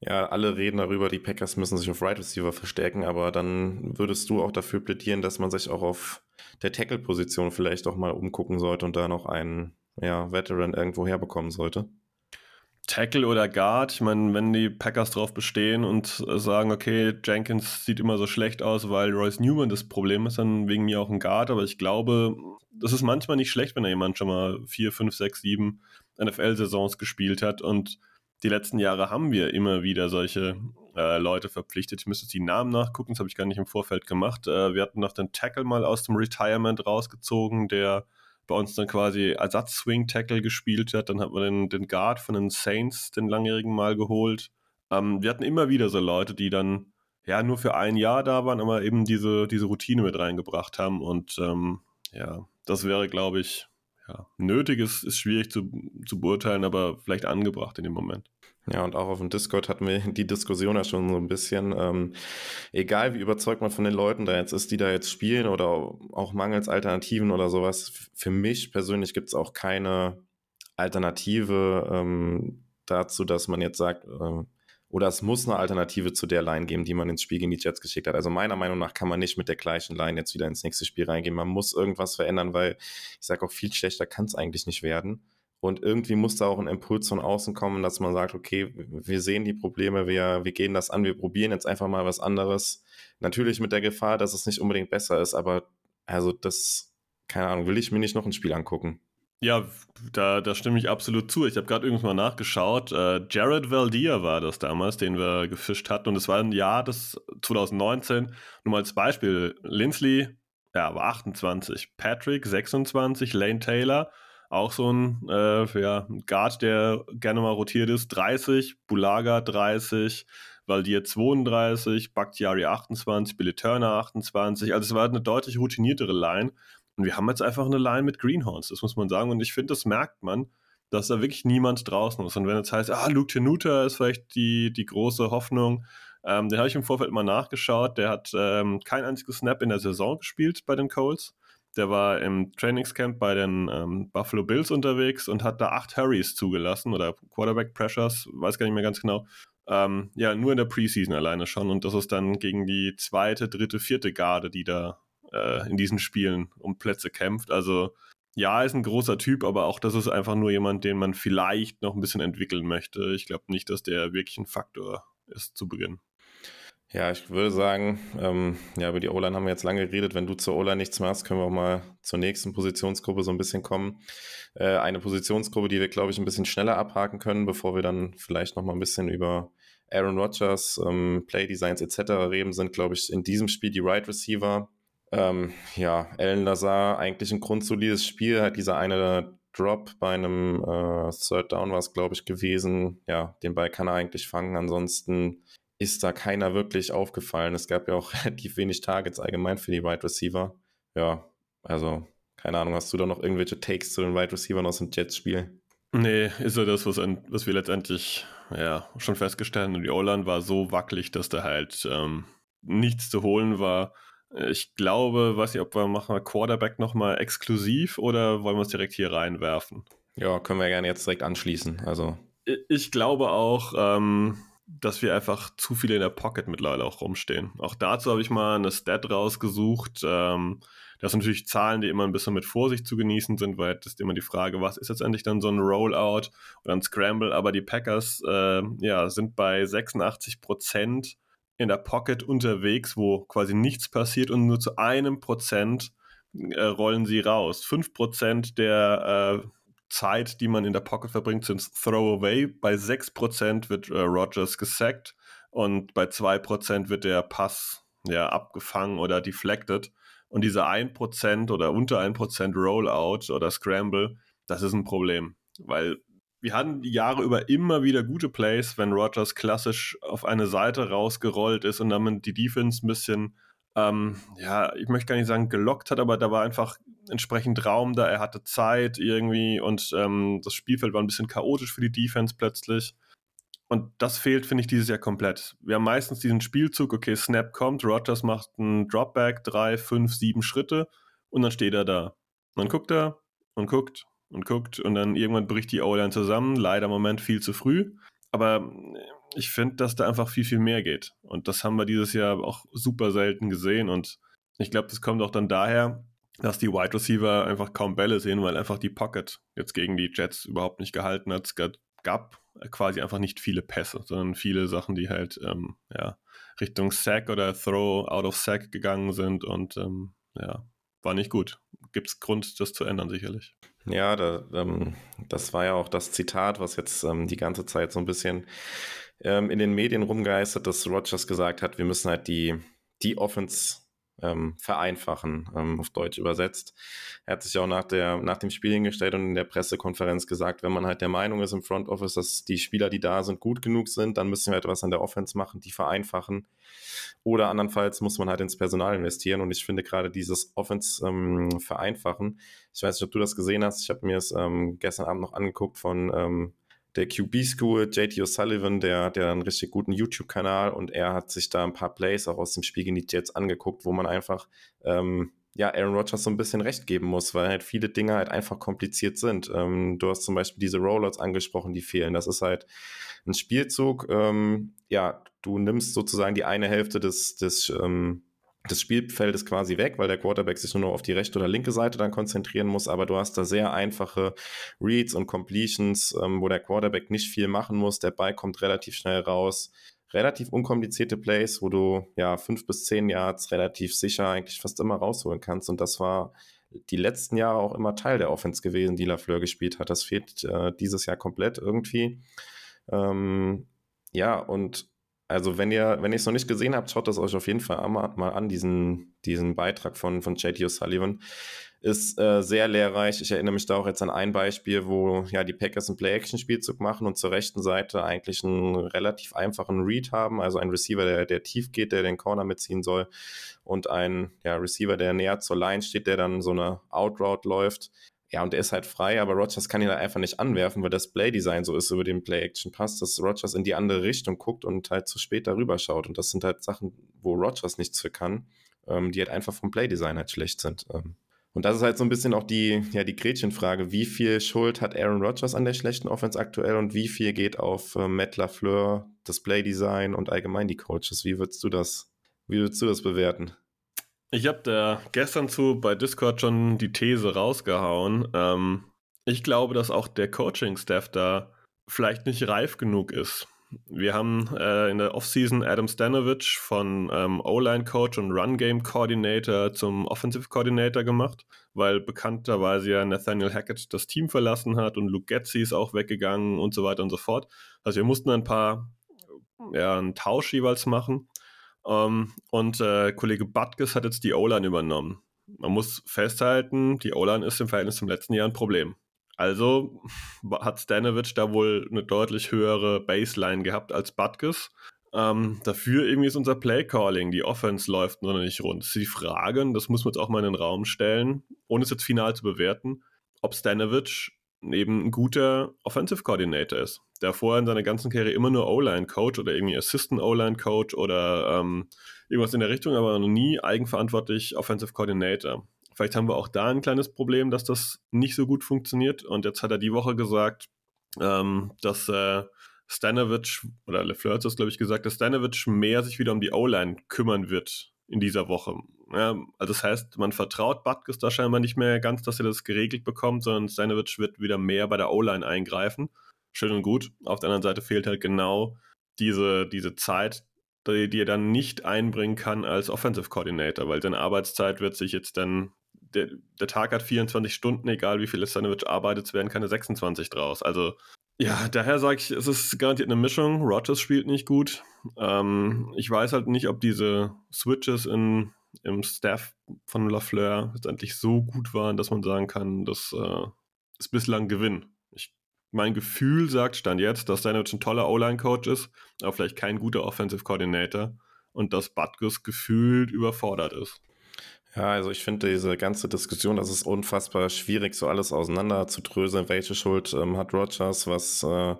Ja, alle reden darüber, die Packers müssen sich auf Right Receiver verstärken, aber dann würdest du auch dafür plädieren, dass man sich auch auf der Tackle-Position vielleicht auch mal umgucken sollte und da noch einen ja, Veteran irgendwo herbekommen sollte. Tackle oder Guard, ich meine, wenn die Packers drauf bestehen und sagen, okay, Jenkins sieht immer so schlecht aus, weil Royce Newman das Problem ist, dann wegen mir auch ein Guard, aber ich glaube, das ist manchmal nicht schlecht, wenn da jemand schon mal vier, fünf, sechs, sieben NFL-Saisons gespielt hat und die letzten Jahre haben wir immer wieder solche äh, Leute verpflichtet. Ich müsste die Namen nachgucken, das habe ich gar nicht im Vorfeld gemacht. Äh, wir hatten noch den Tackle mal aus dem Retirement rausgezogen, der bei uns dann quasi Ersatz-Swing-Tackle gespielt hat. Dann hat man den, den Guard von den Saints, den langjährigen Mal geholt. Ähm, wir hatten immer wieder so Leute, die dann ja nur für ein Jahr da waren, aber eben diese, diese Routine mit reingebracht haben. Und ähm, ja, das wäre, glaube ich, ja, nötig ist, ist schwierig zu, zu beurteilen, aber vielleicht angebracht in dem Moment. Ja, und auch auf dem Discord hatten wir die Diskussion ja schon so ein bisschen. Ähm, egal wie überzeugt man von den Leuten da jetzt ist, die da jetzt spielen oder auch mangels Alternativen oder sowas, für mich persönlich gibt es auch keine Alternative ähm, dazu, dass man jetzt sagt, äh, oder es muss eine Alternative zu der Line geben, die man ins Spiel gegen die Jets geschickt hat. Also meiner Meinung nach kann man nicht mit der gleichen Line jetzt wieder ins nächste Spiel reingehen. Man muss irgendwas verändern, weil ich sage auch, viel schlechter kann es eigentlich nicht werden. Und irgendwie muss da auch ein Impuls von außen kommen, dass man sagt, okay, wir sehen die Probleme, wir, wir gehen das an, wir probieren jetzt einfach mal was anderes. Natürlich mit der Gefahr, dass es nicht unbedingt besser ist, aber also das, keine Ahnung, will ich mir nicht noch ein Spiel angucken. Ja, da, da stimme ich absolut zu. Ich habe gerade irgendwann mal nachgeschaut. Äh, Jared Valdia war das damals, den wir gefischt hatten. Und es war ein Jahr des 2019. Nur mal als Beispiel. Lindsley, ja, war 28. Patrick, 26. Lane Taylor, auch so ein äh, ja, Guard, der gerne mal rotiert ist, 30. Bulaga, 30. Valdir 32, Bakhtiari 28, Billy Turner 28. Also es war eine deutlich routiniertere Line. Und wir haben jetzt einfach eine Line mit Greenhorns, das muss man sagen. Und ich finde, das merkt man, dass da wirklich niemand draußen ist. Und wenn jetzt heißt, ah, Luke Tenuta ist vielleicht die, die große Hoffnung, ähm, den habe ich im Vorfeld mal nachgeschaut. Der hat ähm, kein einziges Snap in der Saison gespielt bei den Colts. Der war im Trainingscamp bei den ähm, Buffalo Bills unterwegs und hat da acht Hurries zugelassen oder Quarterback Pressures, weiß gar nicht mehr ganz genau. Ähm, ja, nur in der Preseason alleine schon. Und das ist dann gegen die zweite, dritte, vierte Garde, die da äh, in diesen Spielen um Plätze kämpft. Also ja, ist ein großer Typ, aber auch das ist einfach nur jemand, den man vielleicht noch ein bisschen entwickeln möchte. Ich glaube nicht, dass der wirklich ein Faktor ist zu Beginn. Ja, ich würde sagen, ähm, ja, über die O-Line haben wir jetzt lange geredet. Wenn du zur O-Line nichts machst, können wir auch mal zur nächsten Positionsgruppe so ein bisschen kommen. Äh, eine Positionsgruppe, die wir, glaube ich, ein bisschen schneller abhaken können, bevor wir dann vielleicht noch mal ein bisschen über Aaron Rodgers, ähm, Playdesigns etc. reden, sind, glaube ich, in diesem Spiel die Right Receiver. Ähm, ja, Alan Lazar, eigentlich ein grundsolides Spiel, hat dieser eine Drop bei einem äh, Third Down war es, glaube ich, gewesen. Ja, den Ball kann er eigentlich fangen. Ansonsten ist da keiner wirklich aufgefallen. Es gab ja auch [LAUGHS] relativ wenig Targets allgemein für die Wide Receiver. Ja, also keine Ahnung, hast du da noch irgendwelche Takes zu den Wide Receivers aus dem Jets-Spiel? Nee, ist ja das, was, was wir letztendlich ja, schon festgestellt haben. Die O-Line war so wackelig, dass da halt ähm, nichts zu holen war. Ich glaube, weiß nicht, ob wir machen Quarterback nochmal exklusiv oder wollen wir es direkt hier reinwerfen? Ja, können wir gerne jetzt direkt anschließen. Also. Ich glaube auch, ähm, dass wir einfach zu viele in der Pocket mittlerweile auch rumstehen. Auch dazu habe ich mal eine Stat rausgesucht. Ähm, das sind natürlich Zahlen, die immer ein bisschen mit Vorsicht zu genießen sind, weil das ist immer die Frage, was ist jetzt endlich dann so ein Rollout oder ein Scramble? Aber die Packers äh, ja, sind bei 86 Prozent in der Pocket unterwegs, wo quasi nichts passiert und nur zu einem Prozent äh, rollen sie raus. Fünf Prozent der äh, Zeit, die man in der Pocket verbringt, sind Throwaway. Bei sechs Prozent wird äh, Rogers gesackt und bei zwei Prozent wird der Pass ja, abgefangen oder deflected. Und diese 1% oder unter 1% Rollout oder Scramble, das ist ein Problem. Weil wir hatten die Jahre über immer wieder gute Plays, wenn Rogers klassisch auf eine Seite rausgerollt ist und damit die Defense ein bisschen, ähm, ja, ich möchte gar nicht sagen gelockt hat, aber da war einfach entsprechend Raum da, er hatte Zeit irgendwie und ähm, das Spielfeld war ein bisschen chaotisch für die Defense plötzlich. Und das fehlt, finde ich, dieses Jahr komplett. Wir haben meistens diesen Spielzug, okay, Snap kommt, Rogers macht einen Dropback, drei, fünf, sieben Schritte und dann steht er da. Und dann guckt er und guckt und guckt und dann irgendwann bricht die O-Line zusammen. Leider im Moment viel zu früh. Aber ich finde, dass da einfach viel, viel mehr geht. Und das haben wir dieses Jahr auch super selten gesehen. Und ich glaube, das kommt auch dann daher, dass die Wide Receiver einfach kaum Bälle sehen, weil einfach die Pocket jetzt gegen die Jets überhaupt nicht gehalten hat. Es gab quasi einfach nicht viele Pässe, sondern viele Sachen, die halt ähm, ja, Richtung Sack oder Throw out of Sack gegangen sind. Und ähm, ja, war nicht gut. Gibt es Grund, das zu ändern, sicherlich. Ja, da, ähm, das war ja auch das Zitat, was jetzt ähm, die ganze Zeit so ein bisschen ähm, in den Medien rumgeistert, dass Rogers gesagt hat, wir müssen halt die, die Offense ähm, vereinfachen, ähm, auf Deutsch übersetzt. Er hat sich auch nach, der, nach dem Spiel hingestellt und in der Pressekonferenz gesagt, wenn man halt der Meinung ist im Front Office, dass die Spieler, die da sind, gut genug sind, dann müssen wir etwas an der Offense machen, die vereinfachen. Oder andernfalls muss man halt ins Personal investieren. Und ich finde gerade dieses Offense ähm, vereinfachen, ich weiß nicht, ob du das gesehen hast, ich habe mir es ähm, gestern Abend noch angeguckt von ähm, der QB School, JT O'Sullivan, der, der einen richtig guten YouTube-Kanal und er hat sich da ein paar Plays auch aus dem Spiel gegen die Jets angeguckt, wo man einfach ähm, ja, Aaron Rodgers so ein bisschen recht geben muss, weil halt viele Dinge halt einfach kompliziert sind. Ähm, du hast zum Beispiel diese Rollouts angesprochen, die fehlen. Das ist halt ein Spielzug. Ähm, ja, du nimmst sozusagen die eine Hälfte des, des ähm, des Spielfeldes quasi weg, weil der Quarterback sich nur noch auf die rechte oder linke Seite dann konzentrieren muss. Aber du hast da sehr einfache Reads und Completions, ähm, wo der Quarterback nicht viel machen muss. Der Ball kommt relativ schnell raus. Relativ unkomplizierte Plays, wo du ja fünf bis zehn Yards relativ sicher eigentlich fast immer rausholen kannst. Und das war die letzten Jahre auch immer Teil der Offense gewesen, die Lafleur gespielt hat. Das fehlt äh, dieses Jahr komplett irgendwie. Ähm, ja, und also wenn ihr, wenn ihr es noch nicht gesehen habt, schaut das euch auf jeden Fall mal an, diesen, diesen Beitrag von, von JT O'Sullivan. Ist äh, sehr lehrreich. Ich erinnere mich da auch jetzt an ein Beispiel, wo ja die Packers einen Play-Action-Spielzug machen und zur rechten Seite eigentlich einen relativ einfachen Read haben, also ein Receiver, der, der tief geht, der den Corner mitziehen soll und ein ja, Receiver, der näher zur Line steht, der dann so eine Outroute läuft. Ja, und er ist halt frei, aber Rogers kann ihn halt einfach nicht anwerfen, weil das Play-Design so ist über den Play-Action-Pass, dass Rogers in die andere Richtung guckt und halt zu spät darüber schaut. Und das sind halt Sachen, wo Rogers nichts für kann, ähm, die halt einfach vom Play-Design halt schlecht sind. Ähm. Und das ist halt so ein bisschen auch die, ja, die Gretchenfrage. Wie viel Schuld hat Aaron Rodgers an der schlechten Offense aktuell und wie viel geht auf äh, Matt LaFleur, das Play-Design und allgemein die Coaches? Wie würdest du das, wie würdest du das bewerten? Ich habe da gestern zu bei Discord schon die These rausgehauen. Ähm, ich glaube, dass auch der Coaching-Staff da vielleicht nicht reif genug ist. Wir haben äh, in der Offseason Adam Stanovich von ähm, O-Line-Coach und Run-Game-Coordinator zum Offensive-Coordinator gemacht, weil bekannterweise ja Nathaniel Hackett das Team verlassen hat und Luke Getzi ist auch weggegangen und so weiter und so fort. Also wir mussten ein paar, ja, einen Tausch jeweils machen. Um, ähm, und äh, Kollege Butkus hat jetzt die O-Line übernommen. Man muss festhalten, die O-Line ist im Verhältnis zum letzten Jahr ein Problem. Also hat Stanovic da wohl eine deutlich höhere Baseline gehabt als Butkus. Ähm, dafür irgendwie ist unser Play-Calling, die Offense läuft noch nicht rund. Das die Frage, das muss man jetzt auch mal in den Raum stellen, ohne es jetzt final zu bewerten, ob Stanovic eben ein guter Offensive Coordinator ist der vorher in seiner ganzen Karriere immer nur O-Line-Coach oder irgendwie Assistant O-Line-Coach oder ähm, irgendwas in der Richtung, aber noch nie eigenverantwortlich Offensive Coordinator. Vielleicht haben wir auch da ein kleines Problem, dass das nicht so gut funktioniert. Und jetzt hat er die Woche gesagt, ähm, dass äh, Stanovic, oder LeFleur hat das, glaube ich, gesagt, dass Stanovic mehr sich wieder um die O-Line kümmern wird in dieser Woche. Ja, also das heißt, man vertraut Butkus da scheinbar nicht mehr ganz, dass er das geregelt bekommt, sondern Stanovic wird wieder mehr bei der O-Line eingreifen schön und gut. Auf der anderen Seite fehlt halt genau diese, diese Zeit, die, die er dann nicht einbringen kann als Offensive Coordinator, weil seine Arbeitszeit wird sich jetzt dann, der, der Tag hat 24 Stunden, egal wie viel Stanovic arbeitet, werden keine 26 draus. Also ja, daher sage ich, es ist garantiert eine Mischung. Rogers spielt nicht gut. Ähm, ich weiß halt nicht, ob diese Switches in im Staff von Lafleur letztendlich so gut waren, dass man sagen kann, das äh, ist bislang Gewinn. Ich, mein Gefühl sagt Stand jetzt, dass Stanovic ein toller O-Line-Coach ist, aber vielleicht kein guter Offensive Coordinator und dass Butkus gefühlt überfordert ist. Ja, also ich finde diese ganze Diskussion, das ist unfassbar schwierig, so alles auseinander zu dröseln. Welche Schuld ähm, hat Rogers? Was äh,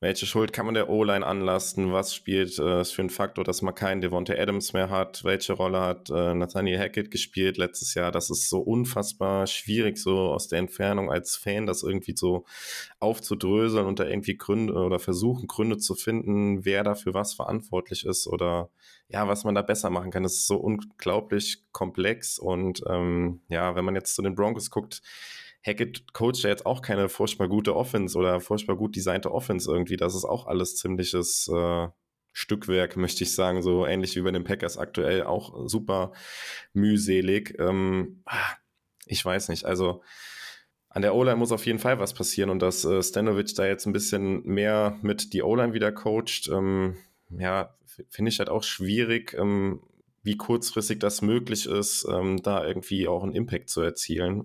welche Schuld kann man der O-Line anlasten? Was spielt äh, für ein Faktor, dass man keinen Devontae Adams mehr hat? Welche Rolle hat äh, Nathaniel Hackett gespielt letztes Jahr? Das ist so unfassbar schwierig, so aus der Entfernung als Fan, das irgendwie so aufzudröseln und da irgendwie Gründe oder versuchen, Gründe zu finden, wer dafür was verantwortlich ist oder ja, was man da besser machen kann. Das ist so unglaublich komplex und ähm, ja, wenn man jetzt zu den Broncos guckt, Hackett coacht ja jetzt auch keine furchtbar gute Offense oder furchtbar gut designte Offense irgendwie. Das ist auch alles ziemliches äh, Stückwerk, [LAUGHS] möchte ich sagen, so ähnlich wie bei den Packers aktuell auch super mühselig. Ähm, ah, ich weiß nicht, also an der O-Line muss auf jeden Fall was passieren und dass äh, Stanovic da jetzt ein bisschen mehr mit die O-Line wieder coacht, ähm, ja, finde ich halt auch schwierig, ähm, wie kurzfristig das möglich ist, ähm, da irgendwie auch einen Impact zu erzielen.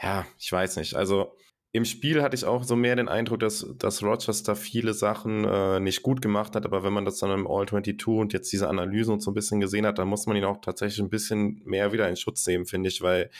Ja, ich weiß nicht. Also im Spiel hatte ich auch so mehr den Eindruck, dass, dass da viele Sachen äh, nicht gut gemacht hat, aber wenn man das dann im All-22 und jetzt diese Analyse und so ein bisschen gesehen hat, dann muss man ihn auch tatsächlich ein bisschen mehr wieder in Schutz nehmen, finde ich, weil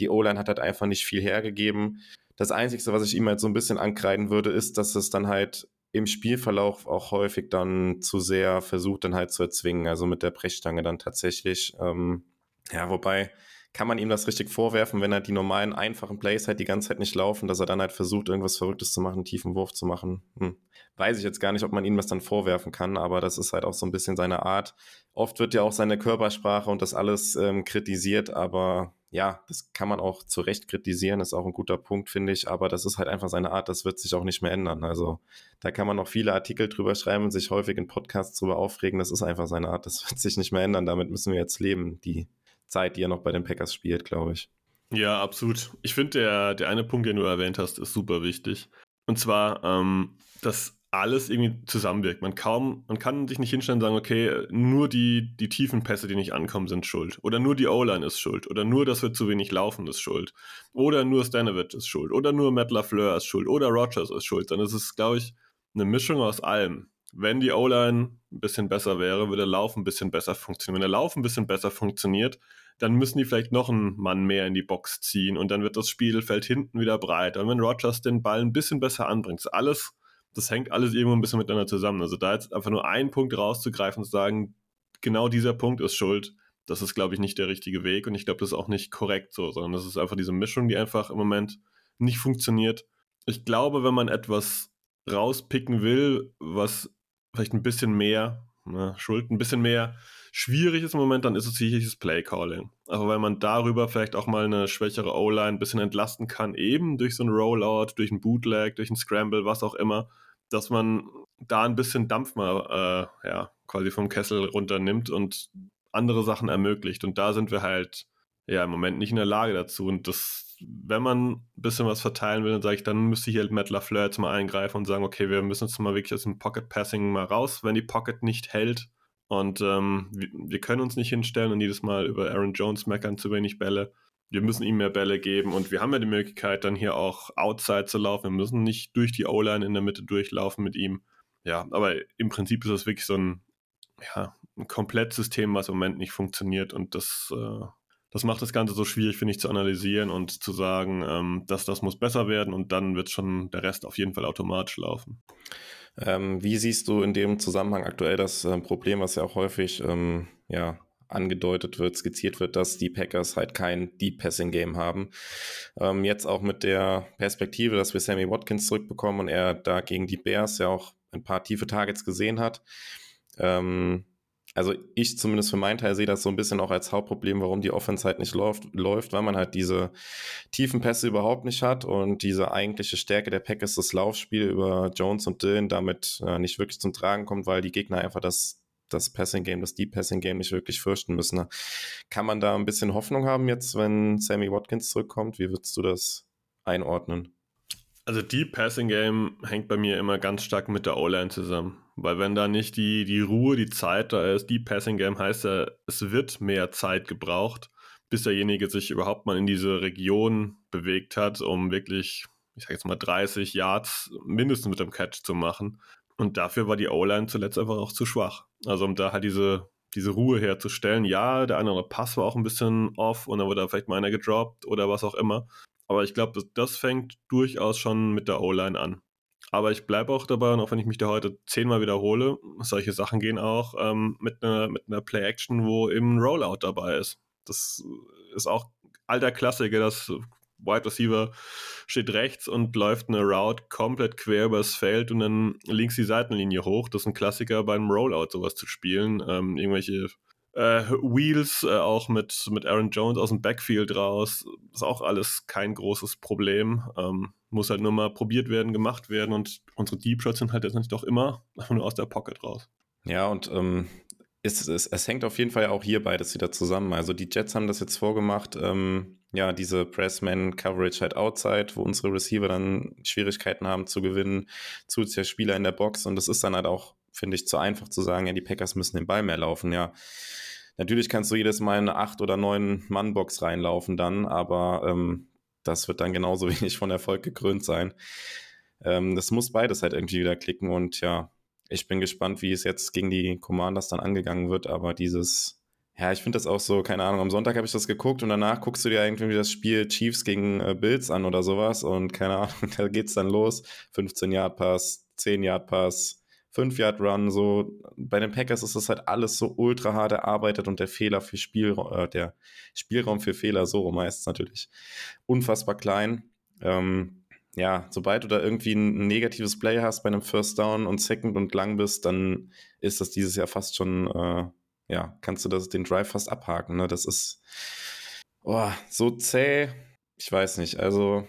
die O-Line hat halt einfach nicht viel hergegeben. Das Einzige, was ich ihm halt so ein bisschen ankreiden würde, ist, dass es dann halt im Spielverlauf auch häufig dann zu sehr versucht, dann halt zu erzwingen, also mit der Brechstange dann tatsächlich. Ähm, ja, wobei kann man ihm das richtig vorwerfen, wenn er die normalen, einfachen Plays halt die ganze Zeit nicht laufen, dass er dann halt versucht, irgendwas Verrücktes zu machen, einen tiefen Wurf zu machen. Hm. Weiß ich jetzt gar nicht, ob man ihm das dann vorwerfen kann, aber das ist halt auch so ein bisschen seine Art. Oft wird ja auch seine Körpersprache und das alles ähm, kritisiert, aber ja, das kann man auch zu Recht kritisieren, ist auch ein guter Punkt, finde ich, aber das ist halt einfach seine Art, das wird sich auch nicht mehr ändern. Also da kann man noch viele Artikel drüber schreiben und sich häufig in Podcasts drüber aufregen, das ist einfach seine Art, das [LAUGHS] wird sich nicht mehr ändern, damit müssen wir jetzt leben, die Zeit, die er noch bei den Packers spielt, glaube ich. Ja, absolut. Ich finde, der, der eine Punkt, den du erwähnt hast, ist super wichtig. Und zwar, ähm, dass alles irgendwie zusammenwirkt. Man kaum, man kann sich nicht hinstellen und sagen, okay, nur die, die tiefen Pässe, die nicht ankommen, sind schuld. Oder nur die O-Line ist schuld. Oder nur, dass wir zu wenig laufen, ist schuld. Oder nur Stanovic ist schuld. Oder nur Matt LaFleur ist schuld. Oder Rogers ist schuld. Dann ist es, glaube ich, eine Mischung aus allem wenn die O-Line ein bisschen besser wäre, würde der Lauf ein bisschen besser funktionieren. Wenn der Lauf ein bisschen besser funktioniert, dann müssen die vielleicht noch einen Mann mehr in die Box ziehen und dann wird das Spielfeld hinten wieder breiter. Und wenn Rogers den Ball ein bisschen besser anbringt, alles, das hängt alles irgendwo ein bisschen miteinander zusammen. Also da jetzt einfach nur einen Punkt rauszugreifen und zu sagen, genau dieser Punkt ist schuld, das ist, glaube ich, nicht der richtige Weg und ich glaube, das ist auch nicht korrekt so, sondern das ist einfach diese Mischung, die einfach im Moment nicht funktioniert. Ich glaube, wenn man etwas rauspicken will, was vielleicht ein bisschen mehr, ne, Schuld ein bisschen mehr schwierig ist im Moment, dann ist es sicherlich das Play-Calling. Aber wenn man darüber vielleicht auch mal eine schwächere O-Line ein bisschen entlasten kann, eben durch so ein Rollout, durch ein Bootleg, durch ein Scramble, was auch immer, dass man da ein bisschen Dampf mal äh, ja, quasi vom Kessel runternimmt und andere Sachen ermöglicht. Und da sind wir halt ja im Moment nicht in der Lage dazu. Und das wenn man ein bisschen was verteilen will, dann sage ich, dann müsste halt Matt LaFleur jetzt mal eingreifen und sagen, okay, wir müssen uns mal wirklich aus dem Pocket Passing mal raus, wenn die Pocket nicht hält. Und ähm, wir, wir, können uns nicht hinstellen und jedes Mal über Aaron Jones meckern, zu wenig Bälle. Wir müssen ihm mehr Bälle geben und wir haben ja die Möglichkeit, dann hier auch outside zu laufen. Wir müssen nicht durch die O-Line in der Mitte durchlaufen mit ihm. Ja, aber im Prinzip ist das wirklich so ein, ja, ein Komplettsystem, was im Moment nicht funktioniert und das äh, das macht das Ganze so schwierig, finde ich, zu analysieren und zu sagen, ähm, dass das muss besser werden und dann wird schon der Rest auf jeden Fall automatisch laufen. Ähm, wie siehst du in dem Zusammenhang aktuell das äh, Problem, was ja auch häufig ähm, ja, angedeutet wird, skizziert wird, dass die Packers halt kein Deep Passing Game haben. Ähm, jetzt auch mit der Perspektive, dass wir Sammy Watkins zurückbekommen und er da gegen die Bears ja auch ein paar tiefe Targets gesehen hat. Ähm, also ich zumindest für meinen Teil sehe das so ein bisschen auch als Hauptproblem, warum die Offense halt nicht läuft, läuft, weil man halt diese tiefen Pässe überhaupt nicht hat und diese eigentliche Stärke der Packers, das Laufspiel über Jones und Dylan damit äh, nicht wirklich zum Tragen kommt, weil die Gegner einfach das das Passing Game, das Deep Passing Game nicht wirklich fürchten müssen. Ne? Kann man da ein bisschen Hoffnung haben jetzt, wenn Sammy Watkins zurückkommt? Wie würdest du das einordnen? Also Deep Passing Game hängt bei mir immer ganz stark mit der O-Line zusammen. Weil wenn da nicht die, die Ruhe, die Zeit da ist, Deep Passing Game heißt ja, es wird mehr Zeit gebraucht, bis derjenige sich überhaupt mal in diese Region bewegt hat, um wirklich, ich sag jetzt mal 30 Yards mindestens mit dem Catch zu machen. Und dafür war die O-Line zuletzt einfach auch zu schwach. Also um da halt diese, diese Ruhe herzustellen. Ja, der andere Pass war auch ein bisschen off und dann wurde da vielleicht mal einer gedroppt oder was auch immer. Aber ich glaube, das, das fängt durchaus schon mit der O-Line an. Aber ich bleibe auch dabei, und auch wenn ich mich da heute zehnmal wiederhole, solche Sachen gehen auch ähm, mit einer mit einer Play-Action, wo eben Rollout dabei ist. Das ist auch alter Klassiker, dass Wide Receiver steht rechts und läuft eine Route komplett quer übers Feld und dann links die Seitenlinie hoch. Das ist ein Klassiker beim Rollout, sowas zu spielen. Ähm, irgendwelche äh, Wheels, äh, auch mit, mit Aaron Jones aus dem Backfield raus. Ist auch alles kein großes Problem. Ähm, muss halt nur mal probiert werden, gemacht werden und unsere Deep Shots sind halt jetzt doch immer nur aus der Pocket raus. Ja, und ähm, es, es, es, hängt auf jeden Fall auch hier beides wieder zusammen. Also die Jets haben das jetzt vorgemacht, ähm, ja, diese Pressman-Coverage halt outside, wo unsere Receiver dann Schwierigkeiten haben zu gewinnen, zusätzlicher Spieler in der Box und das ist dann halt auch, finde ich, zu einfach zu sagen, ja, die Packers müssen den Ball mehr laufen, ja. Natürlich kannst du jedes Mal eine 8 oder 9 Mann-Box reinlaufen dann, aber ähm, das wird dann genauso [LAUGHS] wenig von Erfolg gekrönt sein. Ähm, das muss beides halt irgendwie wieder klicken und ja, ich bin gespannt, wie es jetzt gegen die Commanders dann angegangen wird, aber dieses, ja, ich finde das auch so, keine Ahnung, am Sonntag habe ich das geguckt und danach guckst du dir irgendwie das Spiel Chiefs gegen äh, Bills an oder sowas und keine [LAUGHS] Ahnung, da geht's dann los. 15 Yard Pass, 10 Yard Pass, 5 Yard Run, so. Bei den Packers ist das halt alles so ultra hart erarbeitet und der Fehler für Spiel, äh, der Spielraum für Fehler, so meistens natürlich, unfassbar klein. Ähm, ja, sobald du da irgendwie ein, negatives Play hast bei einem First Down und Second und lang bist, dann ist das dieses Jahr fast schon, äh, ja, kannst du das, den Drive fast abhaken. Ne? Das ist oh, so zäh. Ich weiß nicht, also.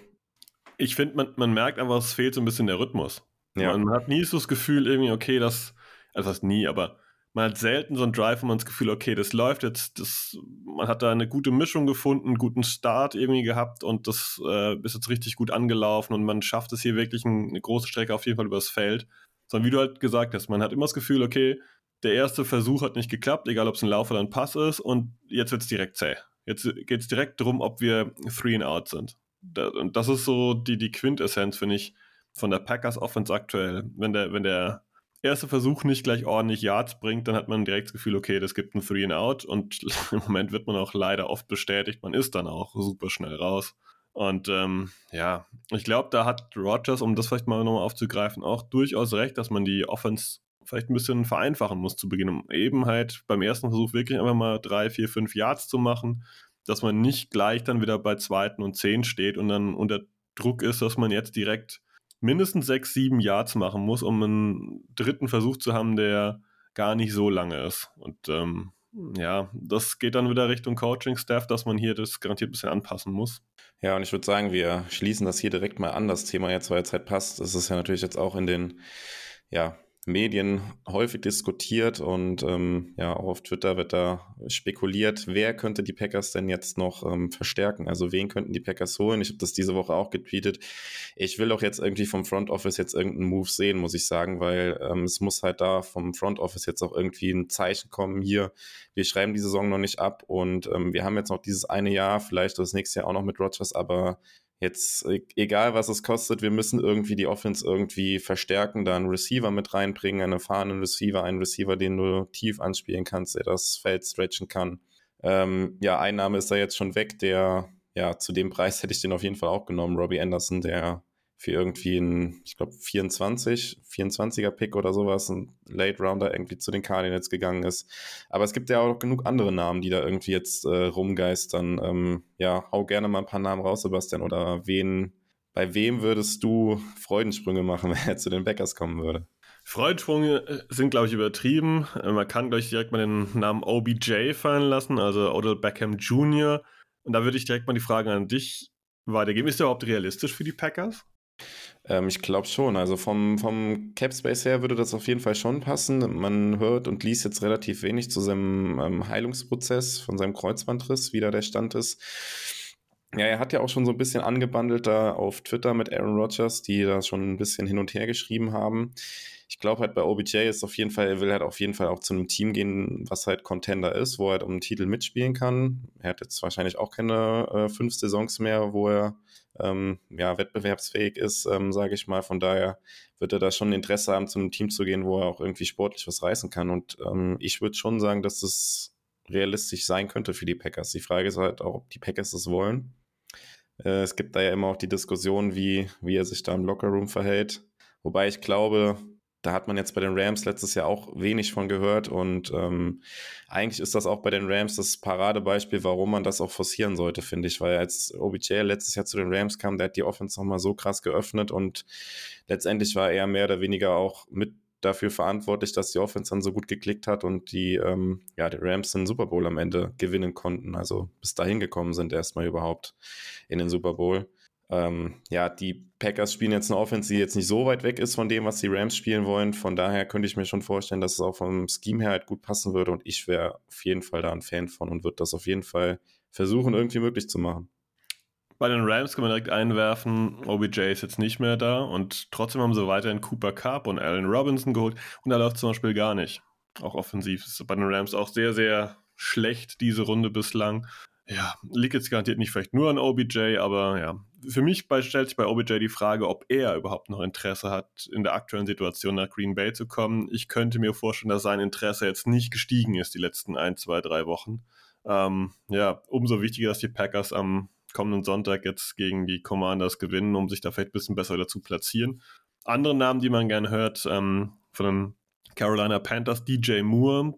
Ich finde, man, man merkt einfach, es fehlt so ein bisschen der Rhythmus. Ja. Man hat nie so das Gefühl, irgendwie, okay, das, also das nie, aber man hat selten so einen Drive, wo man das Gefühl, okay, das läuft jetzt, das, man hat da eine gute Mischung gefunden, einen guten Start irgendwie gehabt und das äh, ist jetzt richtig gut angelaufen und man schafft es hier wirklich ein, eine große Strecke auf jeden Fall übers Feld. Sondern wie du halt gesagt hast, man hat immer das Gefühl, okay, der erste Versuch hat nicht geklappt, egal ob es ein Lauf oder ein Pass ist und jetzt wird es direkt zäh. Jetzt geht es direkt darum, ob wir three and out sind. Da, und das ist so die, die Quintessenz, finde ich, von der Packers Offense aktuell. Wenn der, wenn der erste Versuch nicht gleich ordentlich Yards bringt, dann hat man direkt das Gefühl, okay, das gibt ein Three and Out und [LAUGHS] im Moment wird man auch leider oft bestätigt, man ist dann auch super schnell raus. Und ähm, ja, ich glaube, da hat Rogers, um das vielleicht mal nochmal aufzugreifen, auch durchaus recht, dass man die Offense vielleicht ein bisschen vereinfachen muss zu Beginn, um eben halt beim ersten Versuch wirklich einfach mal drei, vier, fünf Yards zu machen, dass man nicht gleich dann wieder bei zweiten und zehn steht und dann unter Druck ist, dass man jetzt direkt mindestens sechs, sieben Yards machen muss, um einen dritten Versuch zu haben, der gar nicht so lange ist. Und ähm, ja, das geht dann wieder Richtung Coaching-Staff, dass man hier das garantiert ein bisschen anpassen muss. Ja, und ich würde sagen, wir schließen das hier direkt mal an, das Thema jetzt, weil es halt passt. Das ist ja natürlich jetzt auch in den ja, Medien häufig diskutiert und ähm, ja, auch auf Twitter wird da spekuliert, wer könnte die Packers denn jetzt noch ähm, verstärken? Also wen könnten die Packers holen? Ich habe das diese Woche auch getweetet. Ich will auch jetzt irgendwie vom Front Office jetzt irgendeinen Move sehen, muss ich sagen, weil ähm, es muss halt da vom Front Office jetzt auch irgendwie ein Zeichen kommen. Hier, wir schreiben die Saison noch nicht ab und ähm, wir haben jetzt noch dieses eine Jahr, vielleicht das nächste Jahr auch noch mit Rogers, aber Jetzt, e-, egal was es kostet, wir müssen irgendwie die Offense irgendwie verstärken, da einen Receiver mit reinbringen, einen erfahrenen Receiver, einen Receiver, den du tief anspielen kannst, der das Feld stretchen kann. Ähm, ja, Einnahme ist da jetzt schon weg, der, ja, zu dem Preis hätte ich den auf jeden Fall auch genommen, Robbie Anderson, der für irgendwie ein, ich glaube, 24, 24er Pick oder sowas, ein Late Rounder irgendwie zu den Cardinals gegangen ist. Aber es gibt ja auch genug andere Namen, die da irgendwie jetzt äh, rumgeistern. Ähm, ja, hau gerne mal ein paar Namen raus, Sebastian, oder wen, bei wem würdest du Freudensprünge machen, [LAUGHS] wenn er zu den Backers kommen würde? Freudensprünge äh, sind, glaube ich, übertrieben. Äh, man kann, glaube ich, direkt mal den Namen OBJ fallen lassen, also Odell Beckham Jr. Und da würde ich direkt mal die Frage an dich weitergeben. Ist der überhaupt realistisch für die Packers? Ähm, ich glaube schon. Also vom, vom Cap Space her würde das auf jeden Fall schon passen. Man hört und liest jetzt relativ wenig zu seinem ähm, Heilungsprozess von seinem Kreuzbandriss, wie da der Stand ist. Ja, er hat ja auch schon so ein bisschen angebandelt da auf Twitter mit Aaron Rodgers, die da schon ein bisschen hin und her geschrieben haben. Ich glaube halt bei OBJ ist auf jeden Fall, er will halt auf jeden Fall auch zu einem Team gehen, was halt Contender ist, wo er halt um einen Titel mitspielen kann. Er hat jetzt wahrscheinlich auch keine äh, fünf Saisons mehr, wo er ähm, ja, wettbewerbsfähig ist, ähm, sage ich mal. Von daher wird er da schon Interesse haben, zu einem Team zu gehen, wo er auch irgendwie sportlich was reißen kann. Und ähm, ich würde schon sagen, dass es realistisch sein könnte für die Packers. Die Frage ist halt auch, ob die Packers es wollen. Äh, es gibt da ja immer auch die Diskussion, wie, wie er sich da im Lockerroom verhält. Wobei ich glaube, da hat man jetzt bei den Rams letztes Jahr auch wenig von gehört und ähm, eigentlich ist das auch bei den Rams das Paradebeispiel, warum man das auch forcieren sollte, finde ich, weil als OBJ letztes Jahr zu den Rams kam, der hat die Offense nochmal so krass geöffnet und letztendlich war er mehr oder weniger auch mit dafür verantwortlich, dass die Offense dann so gut geklickt hat und die, ähm, ja, die Rams den Super Bowl am Ende gewinnen konnten. Also bis dahin gekommen sind erstmal überhaupt in den Super Bowl. Ähm, ja, die Packers spielen jetzt eine Offense, die jetzt nicht so weit weg ist von dem, was die Rams spielen wollen. Von daher könnte ich mir schon vorstellen, dass es auch vom Scheme her halt gut passen würde und ich wäre auf jeden Fall da ein Fan von und würde das auf jeden Fall versuchen, irgendwie möglich zu machen. Bei den Rams kann man direkt einwerfen, OBJ ist jetzt nicht mehr da und trotzdem haben sie weiterhin Cooper Cup und Allen Robinson geholt und da läuft zum Beispiel gar nicht. Auch offensiv ist bei den Rams auch sehr, sehr schlecht diese Runde bislang. Ja, liegt jetzt garantiert nicht vielleicht nur an OBJ, aber ja, für mich stellt sich bei OBJ die Frage, ob er überhaupt noch Interesse hat, in der aktuellen Situation nach Green Bay zu kommen. Ich könnte mir vorstellen, dass sein Interesse jetzt nicht gestiegen ist die letzten ein, zwei, drei Wochen. Ähm, ja, umso wichtiger, dass die Packers am kommenden Sonntag jetzt gegen die Commanders gewinnen, um sich da vielleicht ein bisschen besser wieder zu platzieren. Andere Namen, die man gerne hört, ähm, von den Carolina Panthers, DJ Moore,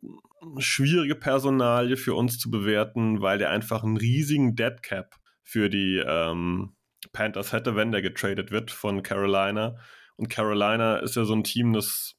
schwierige Personalie für uns zu bewerten, weil der einfach einen riesigen Dead Cap für die ähm, Panthers hätte, wenn der getradet wird von Carolina. Und Carolina ist ja so ein Team, das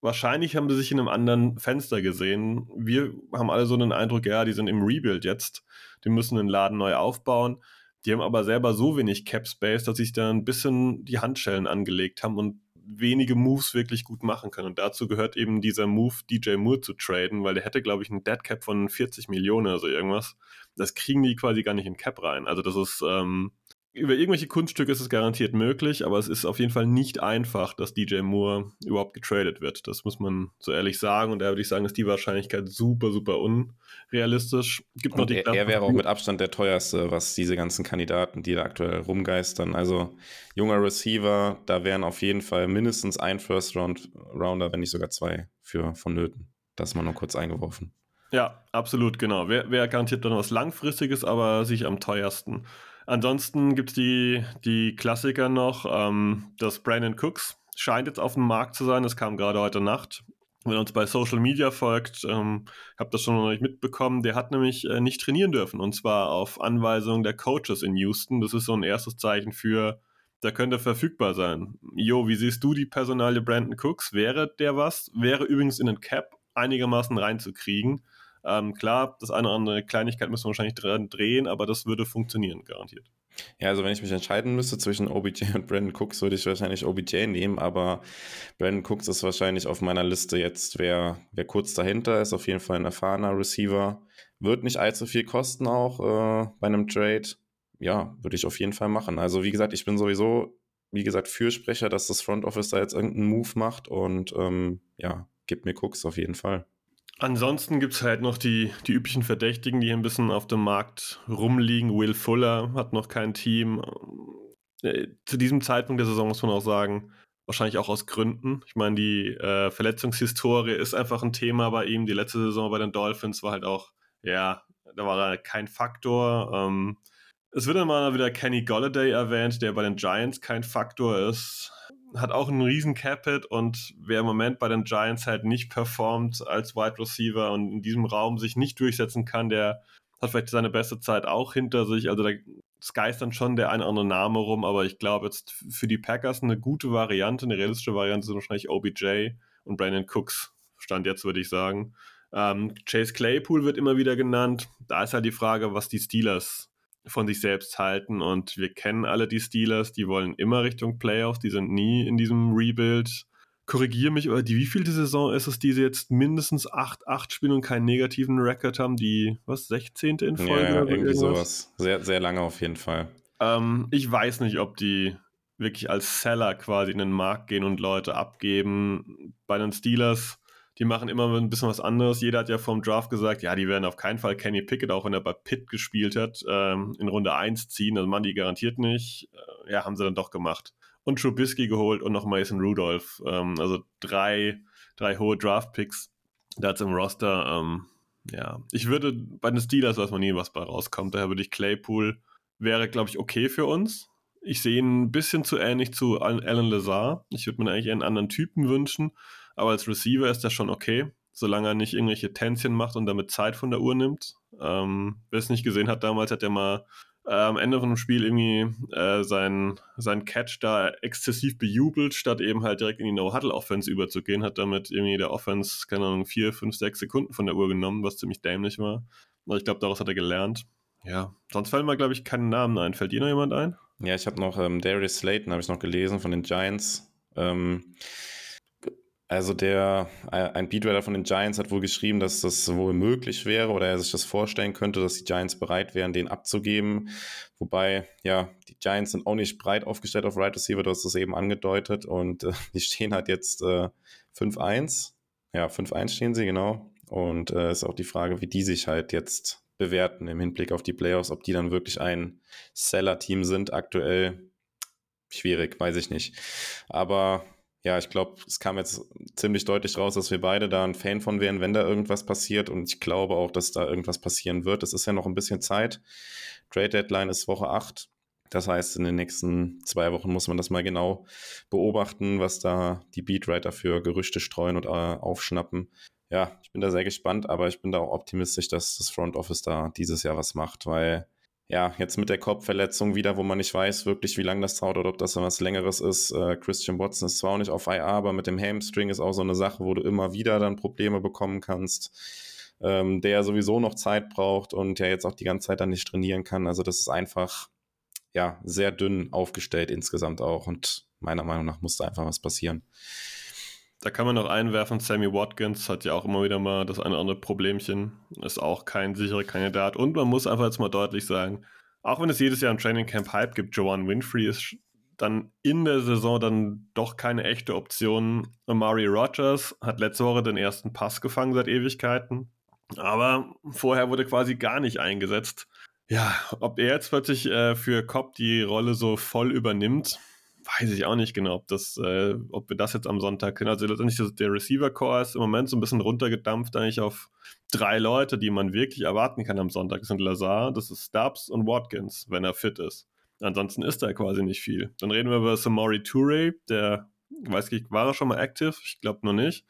wahrscheinlich haben sie sich in einem anderen Fenster gesehen. Wir haben alle so einen Eindruck, ja, die sind im Rebuild jetzt die müssen den Laden neu aufbauen. Die haben aber selber so wenig Cap Space, dass sich da ein bisschen die Handschellen angelegt haben und wenige Moves wirklich gut machen können. Und dazu gehört eben dieser Move, DJ Moore zu traden, weil der hätte, glaube ich, einen Dead Cap von 40 Millionen oder so irgendwas. Das kriegen die quasi gar nicht in Cap rein. Also das ist, ähm, über irgendwelche Kunststücke ist es garantiert möglich, aber es ist auf jeden Fall nicht einfach, dass DJ Moore überhaupt getradet wird. Das muss man so ehrlich sagen. Und da würde ich sagen, ist die Wahrscheinlichkeit super, super unrealistisch. Gibt noch die er, er wäre auch mit Abstand der teuerste, was diese ganzen Kandidaten, die da aktuell rumgeistern. Also junger Receiver, da wären auf jeden Fall mindestens ein First-Rounder, wenn nicht sogar zwei für vonnöten. Das mal nur kurz eingeworfen. Ja, absolut, genau. Wer, wer garantiert dann was Langfristiges, aber sich am teuersten? Ansonsten gibt es die, die Klassiker noch. Ähm, das Brandon Cooks scheint jetzt auf dem Markt zu sein. Das kam gerade heute Nacht. Wenn uns bei Social Media folgt, ähm, habt das schon noch nicht mitbekommen. Der hat nämlich äh, nicht trainieren dürfen. Und zwar auf Anweisung der Coaches in Houston. Das ist so ein erstes Zeichen für, der könnte verfügbar sein. Jo, wie siehst du die Personalie Brandon Cooks? Wäre der was? Wäre übrigens in den Cap einigermaßen reinzukriegen. Ähm, klar, das eine oder andere Kleinigkeit müssen wir wahrscheinlich dran drehen, aber das würde funktionieren, garantiert. Ja, also wenn ich mich entscheiden müsste zwischen OBJ und Brandon Cooks, würde ich wahrscheinlich OBJ nehmen, aber Brandon Cooks ist wahrscheinlich auf meiner Liste jetzt, wer, wer kurz dahinter ist, auf jeden Fall ein erfahrener Receiver. Wird nicht allzu viel kosten auch äh, bei einem Trade. Ja, würde ich auf jeden Fall machen. Also wie gesagt, ich bin sowieso, wie gesagt, Fürsprecher, dass das Front Office da jetzt irgendeinen Move macht und ähm, ja, gibt mir Cooks auf jeden Fall. Ansonsten gibt es halt noch die, die üblichen Verdächtigen, die ein bisschen auf dem Markt rumliegen. Will Fuller hat noch kein Team. Äh, zu diesem Zeitpunkt der Saison muss man auch sagen, wahrscheinlich auch aus Gründen. Ich meine, die äh, Verletzungshistorie ist einfach ein Thema bei ihm. Die letzte Saison bei den Dolphins war halt auch, ja, da war er kein Faktor. Ähm, es wird mal wieder Kenny Golladay erwähnt, der bei den Giants kein Faktor ist hat auch einen riesen Capit und wer im Moment bei den Giants halt nicht performt als Wide Receiver und in diesem Raum sich nicht durchsetzen kann, der hat vielleicht seine beste Zeit auch hinter sich. Also da geistern schon der eine oder andere Name rum, aber ich glaube jetzt für die Packers eine gute Variante, eine realistische Variante sind wahrscheinlich OBJ und Brandon Cooks. Stand jetzt, würde ich sagen. Ähm, Chase Claypool wird immer wieder genannt. Da ist halt die Frage, was die Steelers von sich selbst halten. Und wir kennen alle die Steelers, die wollen immer Richtung Playoffs, die sind nie in diesem Rebuild. korrigiere mich, aber die wievielte Saison ist es, die sie jetzt mindestens 8-8 spielen und keinen negativen Rekord haben? Die, was, 16. in Folge? Ja, ja irgendwie sowas. Sehr, sehr lange auf jeden Fall. Ähm, ich weiß nicht, ob die wirklich als Seller quasi in den Markt gehen und Leute abgeben. Bei den Steelers, die machen immer ein bisschen was anderes. Jeder hat ja vom Draft gesagt, ja, die werden auf keinen Fall Kenny Pickett, auch wenn er bei Pitt gespielt hat, ähm, in Runde 1 ziehen. Also man die garantiert nicht. Äh, ja, haben sie dann doch gemacht. Und Trubisky geholt und noch Mason Rudolph. Ähm, also drei, drei hohe Draft-Picks da im Roster. Ähm, ja, ich würde bei den Steelers weiß man nie, was bei rauskommt. Daher würde ich Claypool wäre, glaube ich, okay für uns. Ich sehe ihn ein bisschen zu ähnlich zu Alan Lazar. Ich würde mir eigentlich einen anderen Typen wünschen, aber als Receiver ist das schon okay, solange er nicht irgendwelche Tänzchen macht und damit Zeit von der Uhr nimmt. Ähm, wer es nicht gesehen hat damals, hat er mal äh, am Ende von dem Spiel irgendwie äh, sein, sein Catch da exzessiv bejubelt, statt eben halt direkt in die No-Huddle-Offense überzugehen, hat damit irgendwie der Offense, keine Ahnung, vier, fünf, sechs Sekunden von der Uhr genommen, was ziemlich dämlich war. Aber ich glaube, daraus hat er gelernt. Ja, sonst fallen mir, glaube ich, keinen Namen ein. Fällt dir noch jemand ein? Ja, ich habe noch ähm, Darius Slayton, habe ich noch gelesen von den Giants. Ähm, also der, äh, ein Beatwriter von den Giants hat wohl geschrieben, dass das wohl möglich wäre oder er sich das vorstellen könnte, dass die Giants bereit wären, den abzugeben. Wobei, ja, die Giants sind auch nicht breit aufgestellt auf Right Receiver, du hast das eben angedeutet und äh, [LAUGHS] die stehen halt jetzt äh, 5-1. Ja, 5-1 stehen sie, genau. Und äh, ist auch die Frage, wie die sich halt jetzt bewerten im Hinblick auf die Playoffs, ob die dann wirklich ein Seller-Team sind. Aktuell schwierig, weiß ich nicht. Aber ja, ich glaube, es kam jetzt ziemlich deutlich raus, dass wir beide da ein Fan von wären, wenn da irgendwas passiert. Und ich glaube auch, dass da irgendwas passieren wird. Es ist ja noch ein bisschen Zeit. Trade Deadline ist Woche 8. Das heißt, in den nächsten zwei Wochen muss man das mal genau beobachten, was da die Beatwriter für Gerüchte streuen und äh, aufschnappen ja, ich bin da sehr gespannt, aber ich bin da auch optimistisch, dass das Front Office da dieses Jahr was macht, weil ja, jetzt mit der Kopfverletzung wieder, wo man nicht weiß wirklich, wie lange das dauert oder ob das was Längeres ist. Äh, Christian Watson ist zwar auch nicht auf IA, aber mit dem Hamstring ist auch so eine Sache, wo du immer wieder dann Probleme bekommen kannst, ähm, der sowieso noch Zeit braucht und ja jetzt auch die ganze Zeit dann nicht trainieren kann. Also das ist einfach, ja, sehr dünn aufgestellt insgesamt auch und meiner Meinung nach muss da einfach was passieren. Da kann man noch einwerfen, Sammy Watkins hat ja auch immer wieder mal das eine oder andere Problemchen. Ist auch kein sicherer Kandidat. Und man muss einfach jetzt mal deutlich sagen, auch wenn es jedes Jahr im Training Camp Hype gibt, Joanne Winfrey ist dann in der Saison dann doch keine echte Option. Amari Rogers hat letzte Woche den ersten Pass gefangen seit Ewigkeiten. Aber vorher wurde quasi gar nicht eingesetzt. Ja, ob er jetzt plötzlich äh, für Cobb die Rolle so voll übernimmt, weiß ich auch nicht genau, ob, das, äh, ob wir das jetzt am Sonntag können. Also letztendlich der Receiver-Core ist im Moment so ein bisschen runtergedampft eigentlich auf drei Leute, die man wirklich erwarten kann am Sonntag. Das sind Lazar, das ist Stubbs und Watkins, wenn er fit ist. Ansonsten ist da quasi nicht viel. Dann reden wir über Samori Toure, der, weiß ich, war er schon mal aktiv? Ich glaube noch nicht.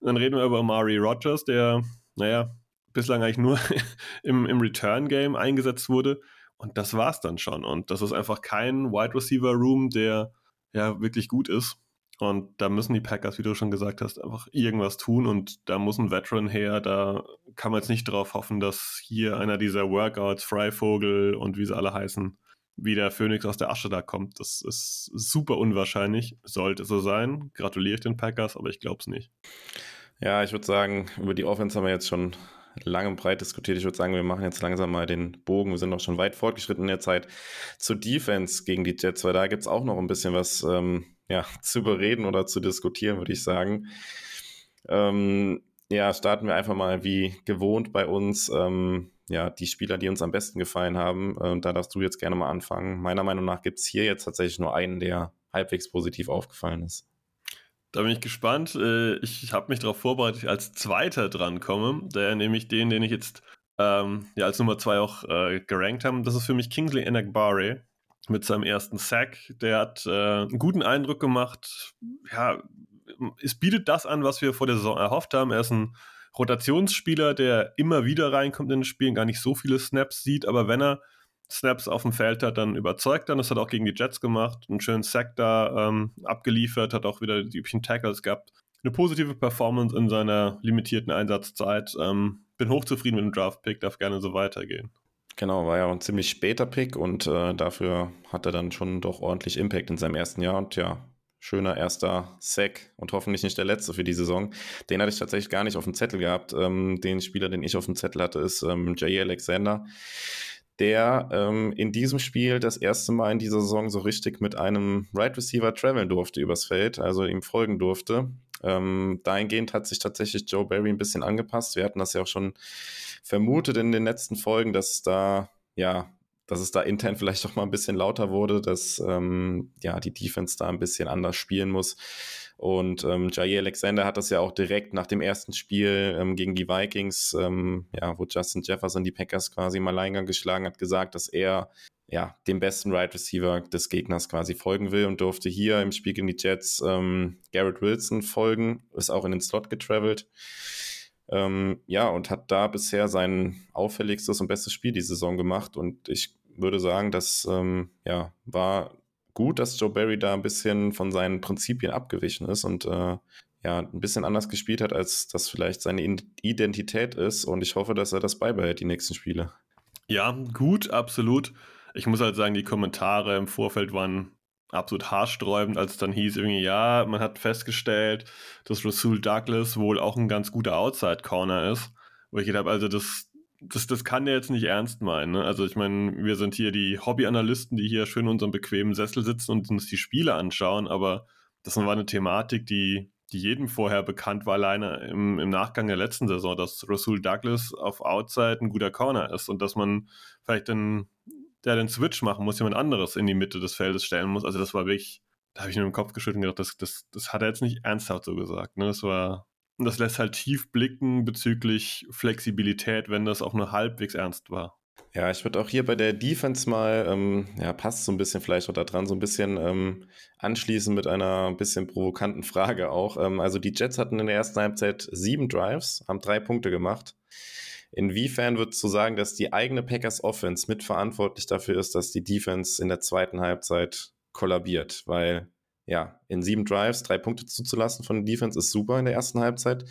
Dann reden wir über Amari Rogers, der, naja, bislang eigentlich nur [LAUGHS] im, im Return-Game eingesetzt wurde. Und das war's dann schon. Und das ist einfach kein Wide Receiver Room, der ja wirklich gut ist. Und da müssen die Packers, wie du schon gesagt hast, einfach irgendwas tun. Und da muss ein Veteran her. Da kann man jetzt nicht drauf hoffen, dass hier einer dieser Workouts, Freivogel und wie sie alle heißen, wie der Phoenix aus der Asche da kommt. Das ist super unwahrscheinlich. Sollte so sein. Gratuliere ich den Packers, aber ich glaube es nicht. Ja, ich würde sagen, über die Offense haben wir jetzt schon lang und breit diskutiert. Ich würde sagen, wir machen jetzt langsam mal den Bogen. Wir sind noch schon weit fortgeschritten in der Zeit zur Defense gegen die Jets, weil da gibt es auch noch ein bisschen was ähm, ja, [LAUGHS] zu bereden oder zu diskutieren, würde ich sagen. Ähm, ja, starten wir einfach mal wie gewohnt bei uns. Ähm, ja, die Spieler, die uns am besten gefallen haben. Äh, und da darfst du jetzt gerne mal anfangen. Meiner Meinung nach gibt es hier jetzt tatsächlich nur einen, der halbwegs positiv aufgefallen ist. Da bin ich gespannt. Äh, ich habe mich darauf vorbereitet, ich als Zweiter drankomme. Der nämlich den, den ich jetzt ähm, ja, als Nummer zwei auch äh, gerankt habe. Das ist für mich Kingsley Enakbare mit seinem ersten Sack. Der hat äh, einen guten Eindruck gemacht. Ja, es bietet das an, was wir vor der Saison erhofft haben. Er ist ein Rotationsspieler, der immer wieder reinkommt in den Spielen, gar nicht so viele Snaps sieht, aber wenn er Snaps auf dem Feld hat, dann überzeugt dann. Das hat auch gegen die Jets gemacht. Einen schönen Sack da ähm, abgeliefert, hat auch wieder die üblichen Tackles gehabt. Eine positive Performance in seiner limitierten Einsatzzeit. Ähm, bin hochzufrieden mit dem Draft-Pick, darf gerne so weitergehen. Genau, war ja ein ziemlich später Pick und äh, dafür hat er dann schon doch ordentlich Impact in seinem ersten Jahr und ja, schöner erster Sack und hoffentlich nicht der letzte für die Saison. Den hatte ich tatsächlich gar nicht auf dem Zettel gehabt. Ähm, den Spieler, den ich auf dem Zettel hatte, ist ähm, Jay Alexander, der ähm, in diesem Spiel das erste Mal in dieser Saison so richtig mit einem Right Receiver traveln durfte übers Feld, also ihm folgen durfte. Ähm, dahingehend hat sich tatsächlich Joe Barry ein bisschen angepasst. Wir hatten das ja auch schon vermutet in den letzten Folgen, dass da ja dass es da intern vielleicht auch mal ein bisschen lauter wurde, dass ähm, ja die Defense da ein bisschen anders spielen muss. Und ähm, Jair Alexander hat das ja auch direkt nach dem ersten Spiel ähm, gegen die Vikings, ähm, ja, wo Justin Jefferson die Packers quasi im Alleingang geschlagen hat, gesagt, dass er ja dem besten Right Receiver des Gegners quasi folgen will und durfte hier im Spiel gegen die Jets ähm, Garrett Wilson folgen, ist auch in den Slot getravelt. Ähm, ja, und hat da bisher sein auffälligstes und bestes Spiel die Saison gemacht. Und ich würde sagen, das ähm, ja, war gut, dass Joe Barry da ein bisschen von seinen Prinzipien abgewichen ist und äh, ja, ein bisschen anders gespielt hat, als das vielleicht seine Identität ist. Und ich hoffe, dass er das beibehält, die nächsten Spiele. Ja, gut, absolut. Ich muss halt sagen, die Kommentare im Vorfeld waren absolut haarsträubend, als es dann hieß, irgendwie, ja, man hat festgestellt, dass Rasul Douglas wohl auch ein ganz guter Outside-Corner ist. Wo ich gedacht habe, also das, das, das kann der jetzt nicht ernst meinen. Ne? Also ich meine, wir sind hier die Hobbyanalysten, die hier schön in unserem bequemen Sessel sitzen und uns die Spiele anschauen, aber das war eine Thematik, die, die jedem vorher bekannt war, alleine im, im Nachgang der letzten Saison, dass Rasul Douglas auf Outside ein guter Corner ist und dass man vielleicht dann der den Switch machen muss, jemand anderes in die Mitte des Feldes stellen muss. Also das war wirklich, da habe ich nur im Kopf geschüttelt und gedacht, das, das, das hat er jetzt nicht ernsthaft so gesagt. Ne? Das war und das lässt halt tief blicken bezüglich Flexibilität, wenn das auch nur halbwegs ernst war. Ja, ich würde auch hier bei der Defense mal, ähm, ja, passt so ein bisschen vielleicht auch da dran, so ein bisschen ähm, anschließen mit einer ein bisschen provokanten Frage auch. Ähm, also die Jets hatten in der ersten Halbzeit sieben Drives, haben drei Punkte gemacht. Inwiefern würdest du sagen, dass die eigene Packers Offense mitverantwortlich dafür ist, dass die Defense in der zweiten Halbzeit kollabiert? Weil ja, in sieben Drives drei Punkte zuzulassen von der Defense ist super in der ersten Halbzeit.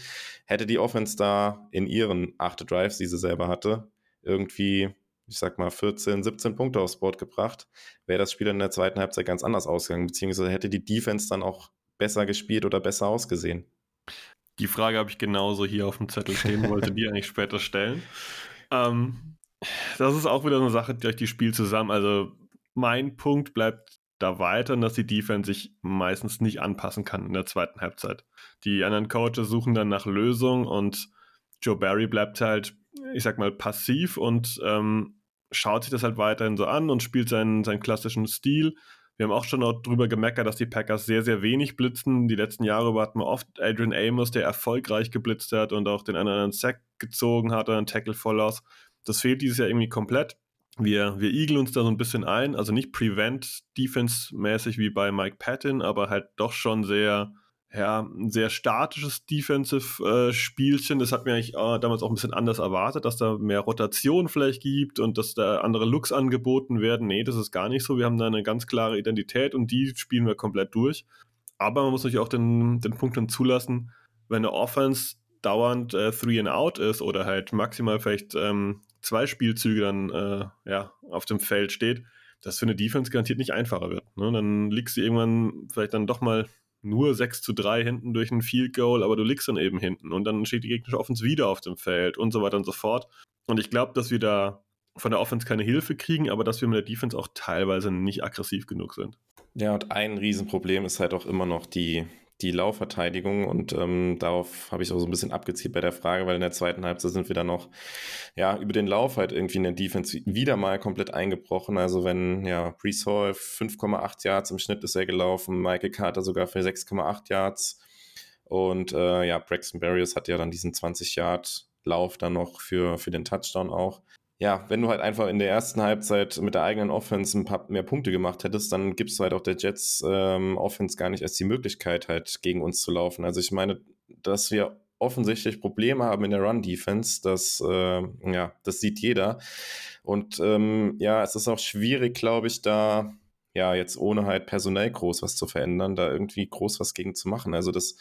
Hätte die Offense da in ihren acht Drives, die sie selber hatte, irgendwie, ich sag mal, 14, 17 Punkte aufs Board gebracht, wäre das Spiel in der zweiten Halbzeit ganz anders ausgegangen, beziehungsweise hätte die Defense dann auch besser gespielt oder besser ausgesehen. Die Frage habe ich genauso hier auf dem Zettel stehen, wollte die eigentlich später stellen. [LAUGHS] Ähm, das ist auch wieder eine Sache durch die Spiel zusammen. Also mein Punkt bleibt da weiter, dass die Defense sich meistens nicht anpassen kann in der zweiten Halbzeit. Die anderen Coaches suchen dann nach Lösungen und Joe Barry bleibt halt, ich sag mal, passiv und ähm, schaut sich das halt weiterhin so an und spielt seinen, seinen klassischen Stil. Wir haben auch schon darüber gemeckert, dass die Packers sehr, sehr wenig blitzen. Die letzten Jahre über hatten wir oft Adrian Amos, der erfolgreich geblitzt hat und auch den anderen Sack gezogen hat oder einen Tackle voll aus. Das fehlt dieses Jahr irgendwie komplett wir, wir igeln uns da so ein bisschen ein, also nicht Prevent-Defense-mäßig wie bei Mike Patton, aber halt doch schon sehr, ja, ein sehr statisches Defensive-Spielchen. Äh, das hat mir eigentlich äh, damals auch ein bisschen anders erwartet, dass da mehr Rotation vielleicht gibt und dass da andere Looks angeboten werden. Nee, das ist gar nicht so. Wir haben da eine ganz klare Identität und die spielen wir komplett durch. Aber man muss natürlich auch den, den Punkt dann zulassen, wenn eine Offense dauernd äh, Three and Out ist oder halt maximal vielleicht ähm, zwei Spielzüge dann äh, ja, auf dem Feld steht, dass für eine Defense garantiert nicht einfacher wird. Ne? Dann liegst du irgendwann vielleicht dann doch mal nur 6 zu 3 hinten durch ein Field Goal, aber du liegst dann eben hinten und dann steht die gegnerische Offense wieder auf dem Feld und so weiter und so fort. Und ich glaube, dass wir da von der Offense keine Hilfe kriegen, aber dass wir mit der Defense auch teilweise nicht aggressiv genug sind. Ja, und ein Riesenproblem ist halt auch immer noch die, die Laufverteidigung und ähm, darauf habe ich auch so ein bisschen abgezielt bei der Frage, weil in der zweiten Halbzeit sind wir dann noch ja über den Lauf halt irgendwie in der Defense wieder mal komplett eingebrochen. Also wenn ja Brees Hall 5,8 Yards im Schnitt ist er gelaufen, Michael Carter sogar für 6,8 Yards und äh, ja Braxton Barriers hat ja dann diesen 20 Yard Lauf dann noch für für den Touchdown auch ja, wenn du halt einfach in der ersten Halbzeit mit der eigenen Offense ein paar mehr Punkte gemacht hättest, dann gibst du halt auch der Jets ähm, Offense gar nicht erst die Möglichkeit, halt gegen uns zu laufen. Also ich meine, dass wir offensichtlich Probleme haben in der Run-Defense, das, äh, ja, das sieht jeder. Und ähm, ja, es ist auch schwierig, glaube ich, da ja jetzt ohne halt personell groß was zu verändern, da irgendwie groß was gegen zu machen. Also das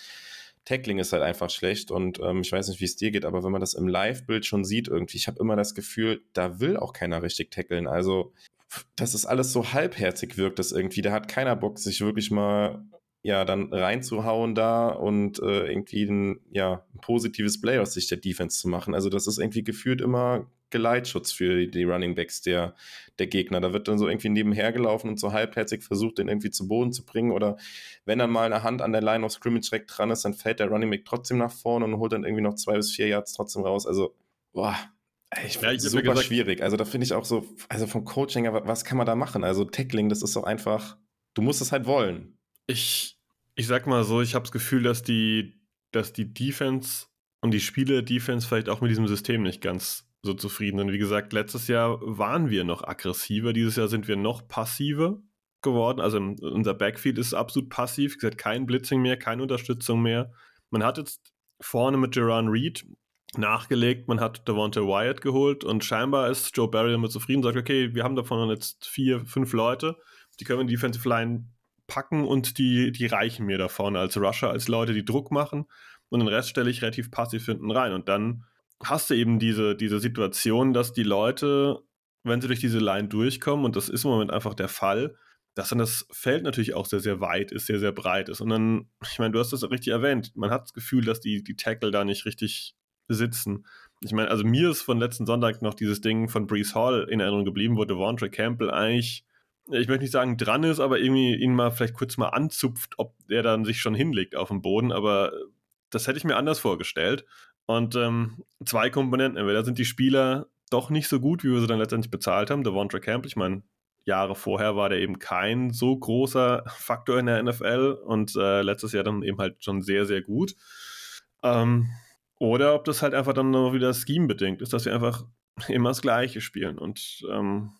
Tackling ist halt einfach schlecht und ähm, ich weiß nicht, wie es dir geht, aber wenn man das im Live-Bild schon sieht, irgendwie, ich habe immer das Gefühl, da will auch keiner richtig tackeln. Also, dass es alles so halbherzig wirkt, das irgendwie. Da hat keiner Bock, sich wirklich mal ja, dann reinzuhauen da und äh, irgendwie ein, ja, ein positives Play aus Sicht der Defense zu machen. Also das ist irgendwie gefühlt immer Geleitschutz für die Running Backs der, der Gegner. Da wird dann so irgendwie nebenher gelaufen und so halbherzig versucht, den irgendwie zu Boden zu bringen. Oder wenn dann mal eine Hand an der Line of Scrimmage direkt dran ist, dann fällt der Running Back trotzdem nach vorne und holt dann irgendwie noch zwei bis vier Yards trotzdem raus. Also, boah, ich ja, ich super gesagt, schwierig. Also da finde ich auch so, also vom Coaching, was kann man da machen? Also Tackling, das ist doch einfach, du musst es halt wollen. Ich, ich sag mal so, ich habe das Gefühl, dass die, dass die Defense und die Spiele Defense vielleicht auch mit diesem System nicht ganz so zufrieden sind. Wie gesagt, letztes Jahr waren wir noch aggressiver, dieses Jahr sind wir noch passiver geworden. Also unser Backfield ist absolut passiv. Wie gesagt, kein Blitzing mehr, keine Unterstützung mehr. Man hat jetzt vorne mit Jerron Reed nachgelegt, man hat Devonta Wyatt geholt und scheinbar ist Joe Barry damit zufrieden, sagt, okay, wir haben davon jetzt vier, fünf Leute, die können wir in die Defensive Line packen und die, die reichen mir davon als Rusher, als Leute, die Druck machen und den Rest stelle ich relativ passiv hinten rein. Und dann hast du eben diese, diese Situation, dass die Leute, wenn sie durch diese Line durchkommen, und das ist im Moment einfach der Fall, dass dann das Feld natürlich auch sehr, sehr weit ist, sehr, sehr breit ist. Und dann, ich meine, du hast das richtig erwähnt, man hat das Gefühl, dass die, die Tackle da nicht richtig sitzen. Ich meine, also mir ist von letzten Sonntag noch dieses Ding von Brees Hall in Erinnerung geblieben, wo Devontre Campbell eigentlich ich möchte nicht sagen dran ist, aber irgendwie ihn mal vielleicht kurz mal anzupft, ob er dann sich schon hinlegt auf dem Boden. Aber das hätte ich mir anders vorgestellt. Und ähm, zwei Komponenten. Entweder sind die Spieler doch nicht so gut, wie wir sie dann letztendlich bezahlt haben. Devontra Camp, ich meine, Jahre vorher war der eben kein so großer [LAUGHS] Faktor in der NFL und äh, letztes Jahr dann eben halt schon sehr, sehr gut. Ähm, oder ob das halt einfach dann noch wieder scheme-bedingt ist, dass wir einfach [LAUGHS] immer das Gleiche spielen. Und ähm,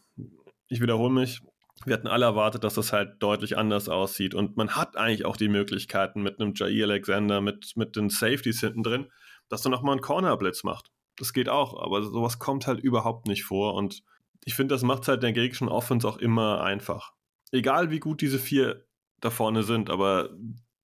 ich wiederhole mich, wir hatten alle erwartet, dass das halt deutlich anders aussieht. Und man hat eigentlich auch die Möglichkeiten mit einem Jair Alexander, mit, mit den Safeties hinten drin, dass du nochmal einen Corner-Blitz macht. Das geht auch, aber sowas kommt halt überhaupt nicht vor. Und ich finde, das macht halt der gegnerischen Offense auch immer einfach. Egal wie gut diese vier da vorne sind, aber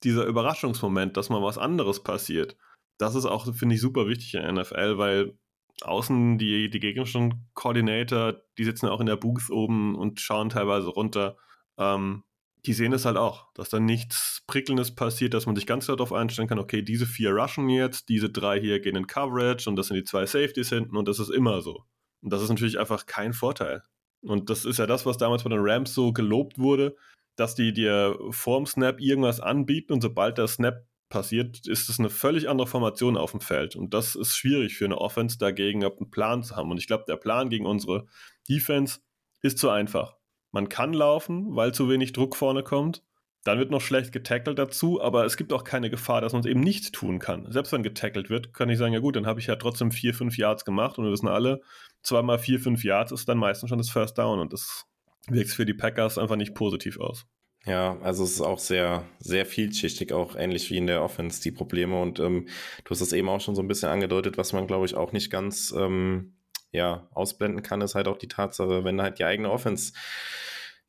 dieser Überraschungsmoment, dass mal was anderes passiert, das ist auch, finde ich, super wichtig in der NFL, weil außen die, die gegnerischen Koordinator, die sitzen auch in der Booth oben und schauen teilweise runter. Ähm, die sehen es halt auch, dass da nichts Prickelndes passiert, dass man sich ganz klar darauf einstellen kann, okay, diese vier rushen jetzt, diese drei hier gehen in Coverage und das sind die zwei Safeties hinten und das ist immer so. Und das ist natürlich einfach kein Vorteil. Und das ist ja das, was damals bei den Rams so gelobt wurde, dass die dir vorm Snap irgendwas anbieten und sobald der Snap passiert, ist es eine völlig andere Formation auf dem Feld. Und das ist schwierig für eine Offense dagegen, einen Plan zu haben. Und ich glaube, der Plan gegen unsere Defense ist zu einfach. Man kann laufen, weil zu wenig Druck vorne kommt. Dann wird noch schlecht getackelt dazu, aber es gibt auch keine Gefahr, dass man es eben nicht tun kann. Selbst wenn getackelt wird, kann ich sagen, ja gut, dann habe ich ja trotzdem vier, fünf Yards gemacht und wir wissen alle, zweimal vier, fünf Yards ist dann meistens schon das First Down und das wirkt für die Packers einfach nicht positiv aus. Ja, also es ist auch sehr, sehr vielschichtig, auch ähnlich wie in der Offense, die Probleme. Und ähm, du hast es eben auch schon so ein bisschen angedeutet, was man, glaube ich, auch nicht ganz ähm, ja, ausblenden kann, ist halt auch die Tatsache, wenn halt die eigene Offense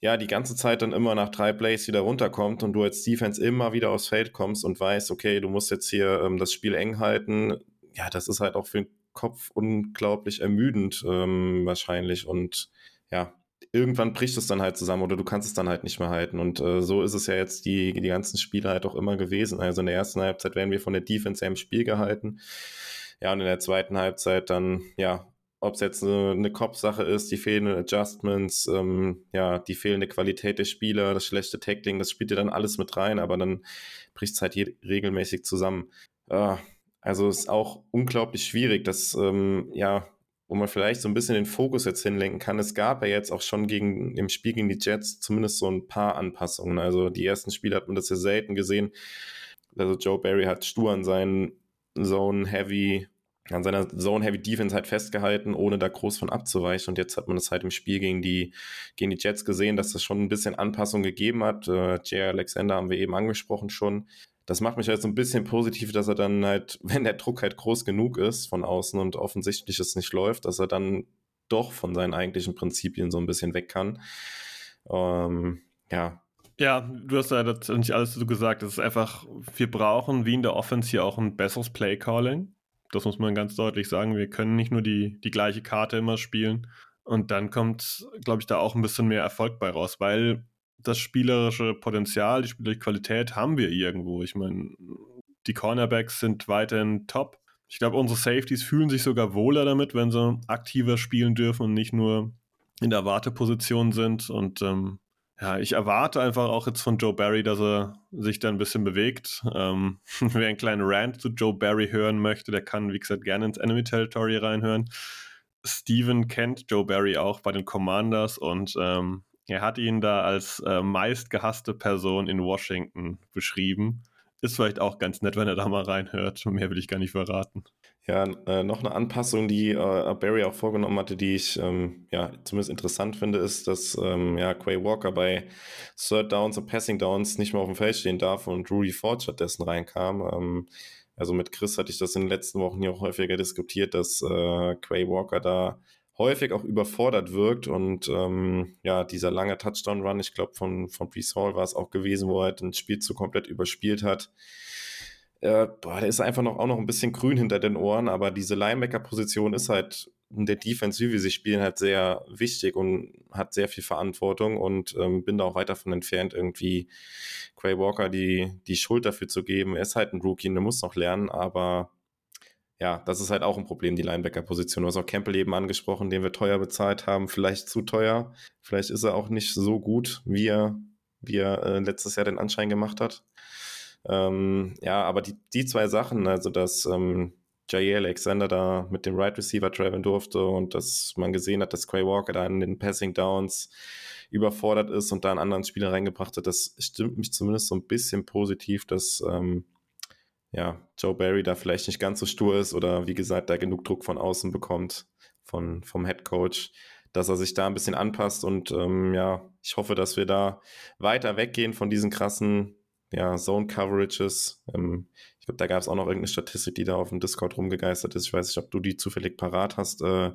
ja die ganze Zeit dann immer nach drei Plays wieder runterkommt und du als Defense immer wieder aufs Feld kommst und weißt, okay, du musst jetzt hier ähm, das Spiel eng halten, ja, das ist halt auch für den Kopf unglaublich ermüdend ähm, wahrscheinlich. Und ja, irgendwann bricht es dann halt zusammen oder du kannst es dann halt nicht mehr halten. Und äh, so ist es ja jetzt die, die ganzen Spiele halt auch immer gewesen. Also in der ersten Halbzeit werden wir von der Defense ja im Spiel gehalten. Ja, und in der zweiten Halbzeit dann, ja, ob es jetzt eine, eine Kopfsache ist, die fehlenden Adjustments, ähm, ja, die fehlende Qualität der Spieler, das schlechte Tackling, das spielt ja dann alles mit rein, aber dann bricht es halt regelmäßig zusammen. Ja, also ist auch unglaublich schwierig, dass, ähm, ja, wo man vielleicht so ein bisschen den Fokus jetzt hinlenken kann. Es gab ja jetzt auch schon gegen, im Spiel gegen die Jets zumindest so ein paar Anpassungen. Also die ersten Spiele hat man das ja selten gesehen. Also Joe Barry hat stur an seinen Zone Heavy, an seiner Zone Heavy Defense halt festgehalten, ohne da groß von abzuweichen. Und jetzt hat man das halt im Spiel gegen die, gegen die Jets gesehen, dass das schon ein bisschen Anpassung gegeben hat. Äh, Jay Alexander haben wir eben angesprochen schon das macht mich halt so ein bisschen positiv, dass er dann halt, [LAUGHS] wenn der Druck halt groß genug ist von außen und offensichtlich es nicht läuft, dass er dann doch von seinen eigentlichen Prinzipien so ein bisschen weg kann. Ähm, ja. Ja, du hast ja nicht alles dazu gesagt. Es ist einfach, wir brauchen wie in der Offense hier auch ein besseres Play-Calling. Das muss man ganz deutlich sagen. Wir können nicht nur die, die gleiche Karte immer spielen. Und dann kommt, glaube ich, da auch ein bisschen mehr Erfolg bei raus, weil das spielerische Potenzial, die spielerische Qualität haben wir irgendwo. Ich meine, die Cornerbacks sind weiterhin top. Ich glaube, unsere Safeties fühlen sich sogar wohler damit, wenn sie aktiver spielen dürfen und nicht nur in der Warteposition sind. Und ähm, ja, ich erwarte einfach auch jetzt von Joe Barry, dass er sich da ein bisschen bewegt. Ähm, [LAUGHS] wer einen kleinen Rant zu Joe Barry hören möchte, der kann, wie gesagt, gerne ins Enemy Territory reinhören. Steven kennt Joe Barry auch bei den Commanders und ähm, er hat ihn da als äh, meistgehasste Person in Washington beschrieben. Ist vielleicht auch ganz nett, wenn er da mal reinhört. Mehr will ich gar nicht verraten. Ja, äh, noch eine Anpassung, die äh, Barry auch vorgenommen hatte, die ich ähm, ja zumindest interessant finde, ist, dass ähm, ja, Quay Walker bei Third Downs und Passing Downs nicht mehr auf dem Feld stehen darf und Rudy Ford stattdessen reinkam. Ähm, also mit Chris hatte ich das in den letzten Wochen hier auch häufiger diskutiert, dass äh, Quay Walker da häufig auch überfordert wirkt und ähm, ja, dieser lange Touchdown-Run, ich glaube von, von Brees Hall war es auch gewesen, wo er halt ein Spiel zu komplett überspielt hat. Äh, boah, der ist einfach noch, auch noch ein bisschen grün hinter den Ohren, aber diese Linebacker-Position ist halt in der Defense, wie wir sie spielen, halt sehr wichtig und hat sehr viel Verantwortung und ähm, bin da auch weit davon entfernt, irgendwie Quay Walker die, die Schuld dafür zu geben. Er ist halt ein Rookie, der muss noch lernen, aber ja, das ist halt auch ein Problem, die Linebacker-Position. Du hast auch Campbell eben angesprochen, den wir teuer bezahlt haben, vielleicht zu teuer. Vielleicht ist er auch nicht so gut, wie er, wie er äh, letztes Jahr den Anschein gemacht hat. Ähm, ja, aber die, die zwei Sachen, also dass ähm, Jair Alexander da mit dem Right Receiver traveln durfte und dass man gesehen hat, dass Quay Walker da in den Passing Downs überfordert ist und da einen anderen Spieler reingebracht hat, das stimmt mich zumindest so ein bisschen positiv, dass ähm, ja, Joe Barry da vielleicht nicht ganz so stur ist oder wie gesagt, da genug Druck von außen bekommt, von, vom Head Coach, dass er sich da ein bisschen anpasst und ähm, ja, ich hoffe, dass wir da weiter weggehen von diesen krassen ja, Zone Coverages. Ähm, ich glaube, da gab es auch noch irgendeine Statistik, die da auf dem Discord rumgegeistert ist. Ich weiß nicht, ob du die zufällig parat hast. Äh,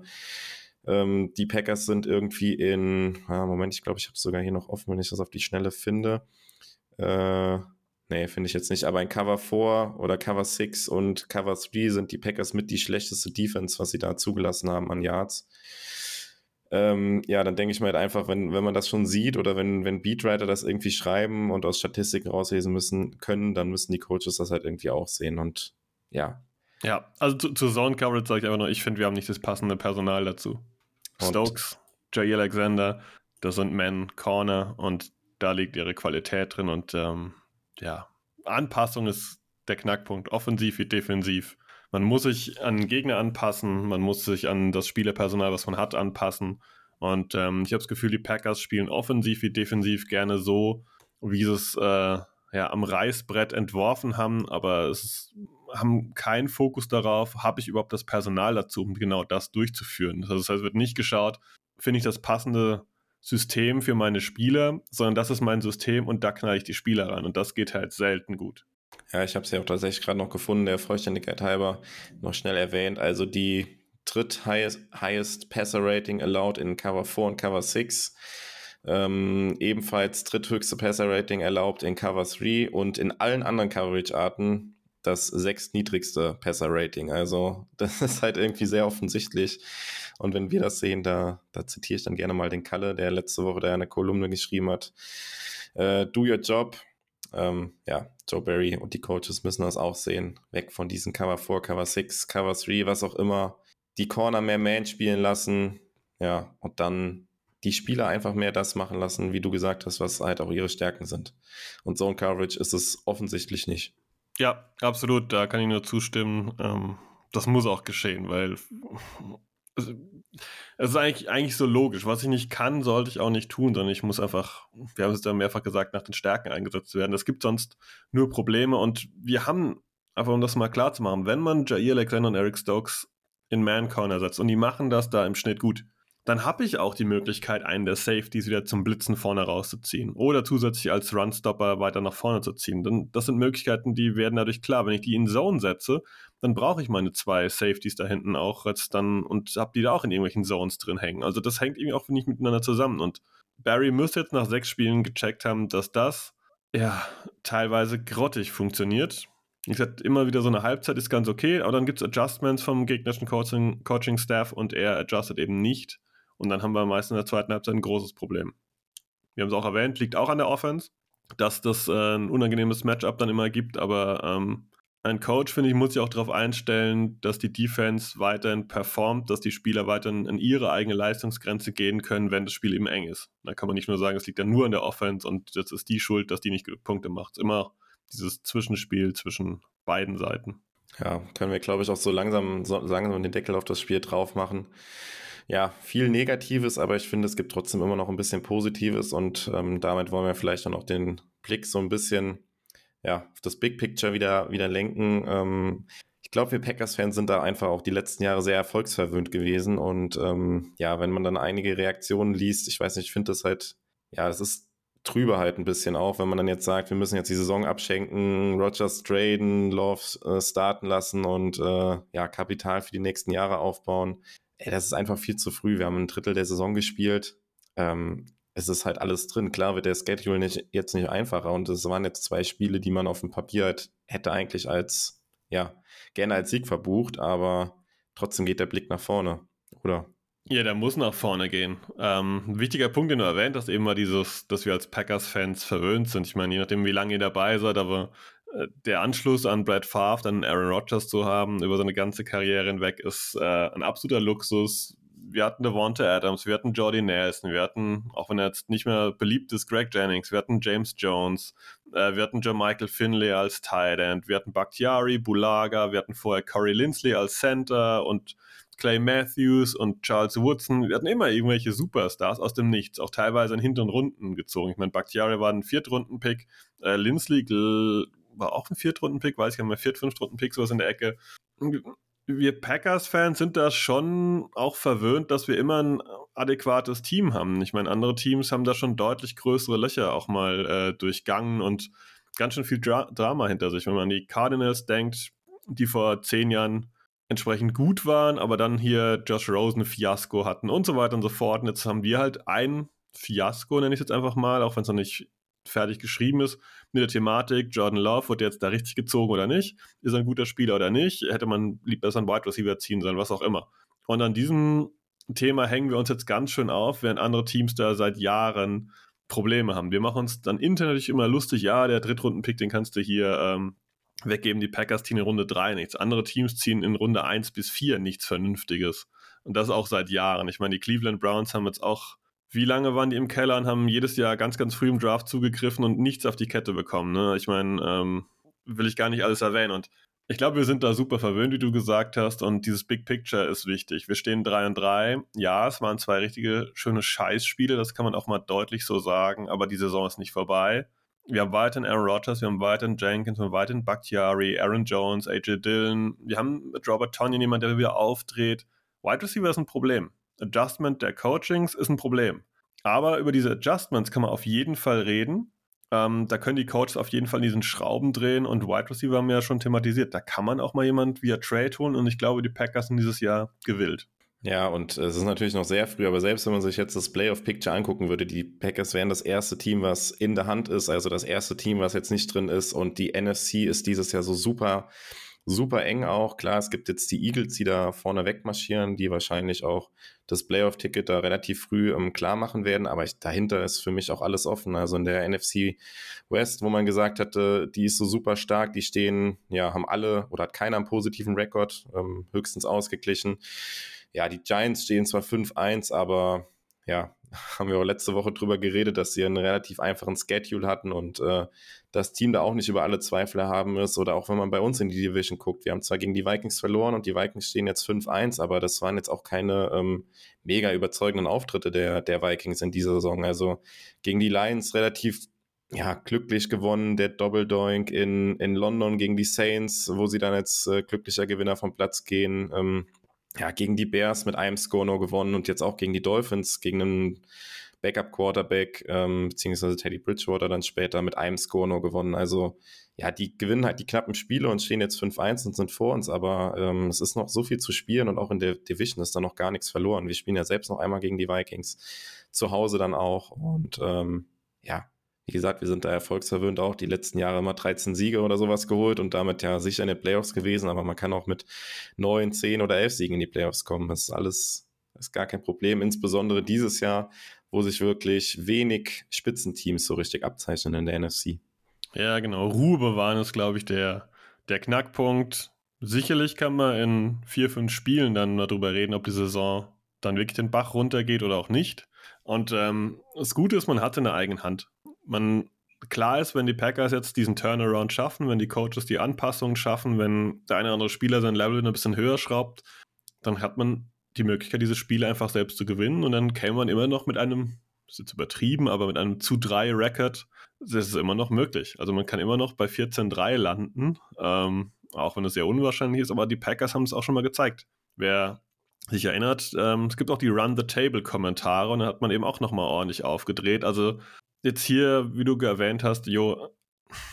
ähm, die Packers sind irgendwie in, ah, Moment, ich glaube, ich habe es sogar hier noch offen, wenn ich das auf die Schnelle finde. Äh, Nee, finde ich jetzt nicht. Aber in Cover 4 oder Cover 6 und Cover 3 sind die Packers mit die schlechteste Defense, was sie da zugelassen haben an Yards. Ähm, ja, dann denke ich mir halt einfach, wenn, wenn man das schon sieht oder wenn, wenn Beatwriter das irgendwie schreiben und aus Statistiken rauslesen müssen können, dann müssen die Coaches das halt irgendwie auch sehen und ja. Ja, also zu, zu Zone Coverage sage ich einfach nur, ich finde, wir haben nicht das passende Personal dazu. Und Stokes, Jay Alexander, das sind Men, Corner und da liegt ihre Qualität drin und ähm, ja, Anpassung ist der Knackpunkt, offensiv wie defensiv. Man muss sich an Gegner anpassen, man muss sich an das Spielerpersonal, was man hat, anpassen. Und ähm, ich habe das Gefühl, die Packers spielen offensiv wie defensiv gerne so, wie sie es äh, ja, am Reißbrett entworfen haben, aber es ist, haben keinen Fokus darauf, habe ich überhaupt das Personal dazu, um genau das durchzuführen. Das heißt, es wird nicht geschaut, finde ich das passende System für meine Spieler, sondern das ist mein System und da knall ich die Spieler ran und das geht halt selten gut. Ja, ich habe es ja auch tatsächlich gerade noch gefunden, der Vollständigkeit halber noch schnell erwähnt. Also die dritt highest, highest Passer Rating allowed in Cover 4 und Cover 6. Ähm, ebenfalls dritthöchste Passer Rating erlaubt in Cover 3 und in allen anderen Coverage-Arten das sechstniedrigste Passer-Rating. Also [LAUGHS] das ist halt irgendwie sehr offensichtlich. Und wenn wir das sehen, da, da zitiere ich dann gerne mal den Kalle, der letzte Woche da eine Kolumne geschrieben hat. Äh, do your job. Ähm, ja, Joe Barry und die Coaches müssen das auch sehen. Weg von diesen Cover 4, Cover 6, Cover 3, was auch immer. Die Corner mehr Man spielen lassen. Ja, und dann die Spieler einfach mehr das machen lassen, wie du gesagt hast, was halt auch ihre Stärken sind. Und Zone Coverage ist es offensichtlich nicht. Ja, absolut, da kann ich nur zustimmen. Ähm, das muss auch geschehen, weil es ist eigentlich, eigentlich so logisch. Was ich nicht kann, sollte ich auch nicht tun, sondern ich muss einfach, wir haben es ja mehrfach gesagt, nach den Stärken eingesetzt werden. Es gibt sonst nur Probleme und wir haben, einfach um das mal klar zu machen, wenn man Jair Alexander und Eric Stokes in Man Corner setzt und die machen das da im Schnitt gut, dann habe ich auch die Möglichkeit, einen der Safeties wieder zum Blitzen vorne rauszuziehen oder zusätzlich als Runstopper weiter nach vorne zu ziehen. Denn das sind Möglichkeiten, die werden dadurch klar. Wenn ich die in Zone setze, dann brauche ich meine zwei Safeties da hinten auch jetzt dann und habe die da auch in irgendwelchen Zones drin hängen. Also das hängt irgendwie auch nicht miteinander zusammen. Und Barry müsste jetzt nach sechs Spielen gecheckt haben, dass das ja teilweise grottig funktioniert. Ich sag immer wieder so eine Halbzeit ist ganz okay, aber dann gibt es Adjustments vom gegnerischen Coaching-Staff Coaching und er adjustet eben nicht. Und dann haben wir meist in der zweiten Halbzeit ein großes Problem. wir haben es auch erwähnt, liegt auch an der Offense, dass das äh, ein unangenehmes Matchup dann immer gibt, aber ähm, ein Coach, finde ich, muss sich auch darauf einstellen, dass die Defense weiterhin performt, dass die Spieler weiterhin in ihre eigene Leistungsgrenze gehen können, wenn das Spiel eben eng ist. Da kann man nicht nur sagen, es liegt dann nur an der Offense und das ist die Schuld, dass die nicht Punkte macht. Immer dieses Zwischenspiel zwischen beiden Seiten. Ja, können wir, glaube ich, auch so langsam, so langsam den Deckel auf das Spiel drauf machen. Ja, viel Negatives, aber ich finde, es gibt trotzdem immer noch ein bisschen Positives und ähm, damit wollen wir vielleicht dann auch den Blick so ein bisschen ja, auf das Big Picture wieder, wieder lenken. Ähm, ich glaube, wir Packers-Fans sind da einfach auch die letzten Jahre sehr erfolgsverwöhnt gewesen und ähm, ja, wenn man dann einige Reaktionen liest, ich weiß nicht, ich finde das halt, ja, es ist trübe halt ein bisschen auch, wenn man dann jetzt sagt, wir müssen jetzt die Saison abschenken, Rogers traden, Love äh, starten lassen und äh, ja, Kapital für die nächsten Jahre aufbauen. Ey, das ist einfach viel zu früh. Wir haben ein Drittel der Saison gespielt. Ähm, es ist halt alles drin. Klar wird der Schedule nicht, jetzt nicht einfacher und es waren jetzt zwei Spiele, die man auf dem Papier halt hätte eigentlich als, ja, gerne als Sieg verbucht, aber trotzdem geht der Blick nach vorne, oder? Ja, der muss nach vorne gehen. Ähm, ein wichtiger Punkt, den du erwähnt hast, eben war dieses, dass wir als Packers-Fans verwöhnt sind. Ich meine, je nachdem, wie lange ihr dabei seid, aber äh, der Anschluss an Brad Favre, dann Aaron Rodgers zu haben, über seine ganze Karriere hinweg, ist äh, ein absoluter Luxus. Wir hatten Devonta Adams, wir hatten Jordy Nelson, wir hatten, auch wenn er jetzt nicht mehr beliebt ist, Greg Jennings, wir hatten James Jones, äh, wir hatten Jermichael Finley als Tight End, wir hatten Bakhtiari, Bulaga, wir hatten vorher Corey Lindsley als Center und Clay Matthews und Charles Woodson, wir hatten immer irgendwelche Superstars aus dem Nichts, auch teilweise in hinteren Runden gezogen. Ich meine, Bakhtiari war ein Viertrunden-Pick, äh, Lindsley war auch ein Viertrunden-Pick, weiß ich gar nicht mehr, Viert-, Fünftrunden-Pick, sowas in der Ecke. Wir Packers-Fans sind da schon auch verwöhnt, dass wir immer ein adäquates Team haben. Ich meine, andere Teams haben da schon deutlich größere Löcher auch mal äh, durchgangen und ganz schön viel Dra Drama hinter sich. Wenn man an die Cardinals denkt, die vor zehn Jahren entsprechend gut waren, aber dann hier Josh Rosen Fiasko hatten und so weiter und so fort. Und jetzt haben wir halt ein Fiasko, nenne ich es jetzt einfach mal, auch wenn es noch nicht fertig geschrieben ist, mit der Thematik, Jordan Love, wird jetzt da richtig gezogen oder nicht? Ist er ein guter Spieler oder nicht? Hätte man lieber besser einen Wide Receiver ziehen sollen, was auch immer. Und an diesem Thema hängen wir uns jetzt ganz schön auf, während andere Teams da seit Jahren Probleme haben. Wir machen uns dann intern immer lustig, ja, der Drittrunden-Pick, den kannst du hier ähm, weggeben. Die Packers ziehen in Runde 3 nichts. Andere Teams ziehen in Runde 1 bis 4 nichts Vernünftiges. Und das auch seit Jahren. Ich meine, die Cleveland Browns haben jetzt auch, wie lange waren die im Keller und haben jedes Jahr ganz, ganz früh im Draft zugegriffen und nichts auf die Kette bekommen. Ne? Ich meine, ähm, will ich gar nicht alles erwähnen. Und ich glaube, wir sind da super verwöhnt, wie du gesagt hast. Und dieses Big Picture ist wichtig. Wir stehen 3 und 3. Ja, es waren zwei richtige schöne Scheißspiele. Das kann man auch mal deutlich so sagen. Aber die Saison ist nicht vorbei wir haben weiterhin Aaron Rodgers, wir haben weiterhin Jenkins, wir haben weiterhin Bakhtiari, Aaron Jones, AJ Dillon. Wir haben mit Robert Tonyan jemanden, der wieder aufdreht. Wide Receiver ist ein Problem. Adjustment der Coachings ist ein Problem. Aber über diese Adjustments kann man auf jeden Fall reden. Ähm, da können die Coaches auf jeden Fall in diesen Schrauben drehen und Wide Receiver haben wir ja schon thematisiert. Da kann man auch mal jemand via Trade holen und ich glaube, die Packers sind dieses Jahr gewillt. Ja, und es ist natürlich noch sehr früh, aber selbst wenn man sich jetzt das Playoff-Picture angucken würde, die Packers wären das erste Team, was in der Hand ist, also das erste Team, was jetzt nicht drin ist. Und die NFC ist dieses Jahr so super, super eng auch. Klar, es gibt jetzt die Eagles, die da vorne wegmarschieren, die wahrscheinlich auch das Playoff-Ticket da relativ früh ähm, klar machen werden. Aber ich, dahinter ist für mich auch alles offen. Also in der NFC West, wo man gesagt hatte, die ist so super stark, die stehen, ja, haben alle oder hat keiner einen positiven Rekord, ähm, höchstens ausgeglichen ja, die Giants stehen zwar 5-1, aber ja, [LAUGHS] haben wir auch letzte Woche drüber geredet, dass sie einen relativ einfachen Schedule hatten und äh, das Team da auch nicht über alle Zweifel haben ist. Oder auch wenn man bei uns in die Division guckt. Wir haben zwar gegen die Vikings verloren und die Vikings stehen jetzt 5-1, aber das waren jetzt auch keine ähm, mega überzeugenden Auftritte der, der Vikings in dieser Saison. Also gegen die Lions relativ ja, glücklich gewonnen, der Doppeldoink in, in London gegen die Saints, wo sie dann als äh, glücklicher Gewinner vom Platz gehen. Ähm, ja, gegen die Bears mit einem Score nur gewonnen und jetzt auch gegen die Dolphins, gegen einen Backup-Quarterback, ähm, beziehungsweise Teddy Bridgewater dann später mit einem Score nur gewonnen. Also ja, die gewinnen halt die knappen Spiele und stehen jetzt 5-1 und sind vor uns, aber ähm, es ist noch so viel zu spielen und auch in der Division ist da noch gar nichts verloren. Wir spielen ja selbst noch einmal gegen die Vikings, zu Hause dann auch und ähm, ja, wie gesagt, wir sind da erfolgsverwöhnt auch die letzten Jahre immer 13 Siege oder sowas geholt und damit ja sicher in den Playoffs gewesen, aber man kann auch mit 9, 10 oder 11 Siegen in die Playoffs kommen. Das ist alles ist gar kein Problem, insbesondere dieses Jahr, wo sich wirklich wenig Spitzenteams so richtig abzeichnen in der NFC. Ja, genau. Ruhe bewahren ist, glaube ich, der, der Knackpunkt. Sicherlich kann man in vier, fünf Spielen dann darüber reden, ob die Saison dann wirklich den Bach runtergeht oder auch nicht. Und ähm, das Gute ist, man hat in der eigenen Hand. Man, klar ist, wenn die Packers jetzt diesen Turnaround schaffen, wenn die Coaches die Anpassungen schaffen, wenn der eine oder andere Spieler sein Level ein bisschen höher schraubt, dann hat man die Möglichkeit, diese Spiele einfach selbst zu gewinnen. Und dann käme man immer noch mit einem, das ist jetzt übertrieben, aber mit einem zu 3 Record, das ist immer noch möglich. Also man kann immer noch bei 14-3 landen, ähm, auch wenn es sehr unwahrscheinlich ist, aber die Packers haben es auch schon mal gezeigt. Wer sich erinnert, ähm, es gibt auch die Run-the-Table-Kommentare und da hat man eben auch nochmal ordentlich aufgedreht. Also jetzt hier, wie du erwähnt hast, Jo,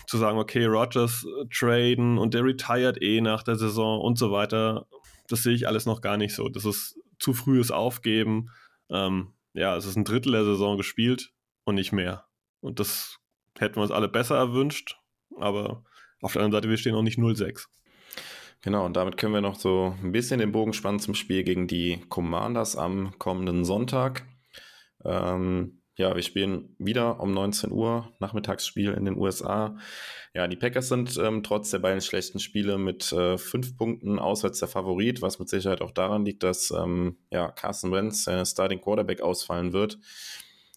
zu sagen, okay, Rogers äh, traden und der retired eh nach der Saison und so weiter, das sehe ich alles noch gar nicht so. Das ist zu frühes Aufgeben. Ähm, ja, es ist ein Drittel der Saison gespielt und nicht mehr. Und das hätten wir uns alle besser erwünscht, aber auf der anderen Seite, wir stehen auch nicht 0-6. Genau, und damit können wir noch so ein bisschen den Bogen spannen zum Spiel gegen die Commanders am kommenden Sonntag. Ähm, ja, wir spielen wieder um 19 Uhr, Nachmittagsspiel in den USA. Ja, die Packers sind ähm, trotz der beiden schlechten Spiele mit äh, fünf Punkten auswärts der Favorit, was mit Sicherheit auch daran liegt, dass ähm, ja, Carson Wentz, seine Starting Quarterback, ausfallen wird.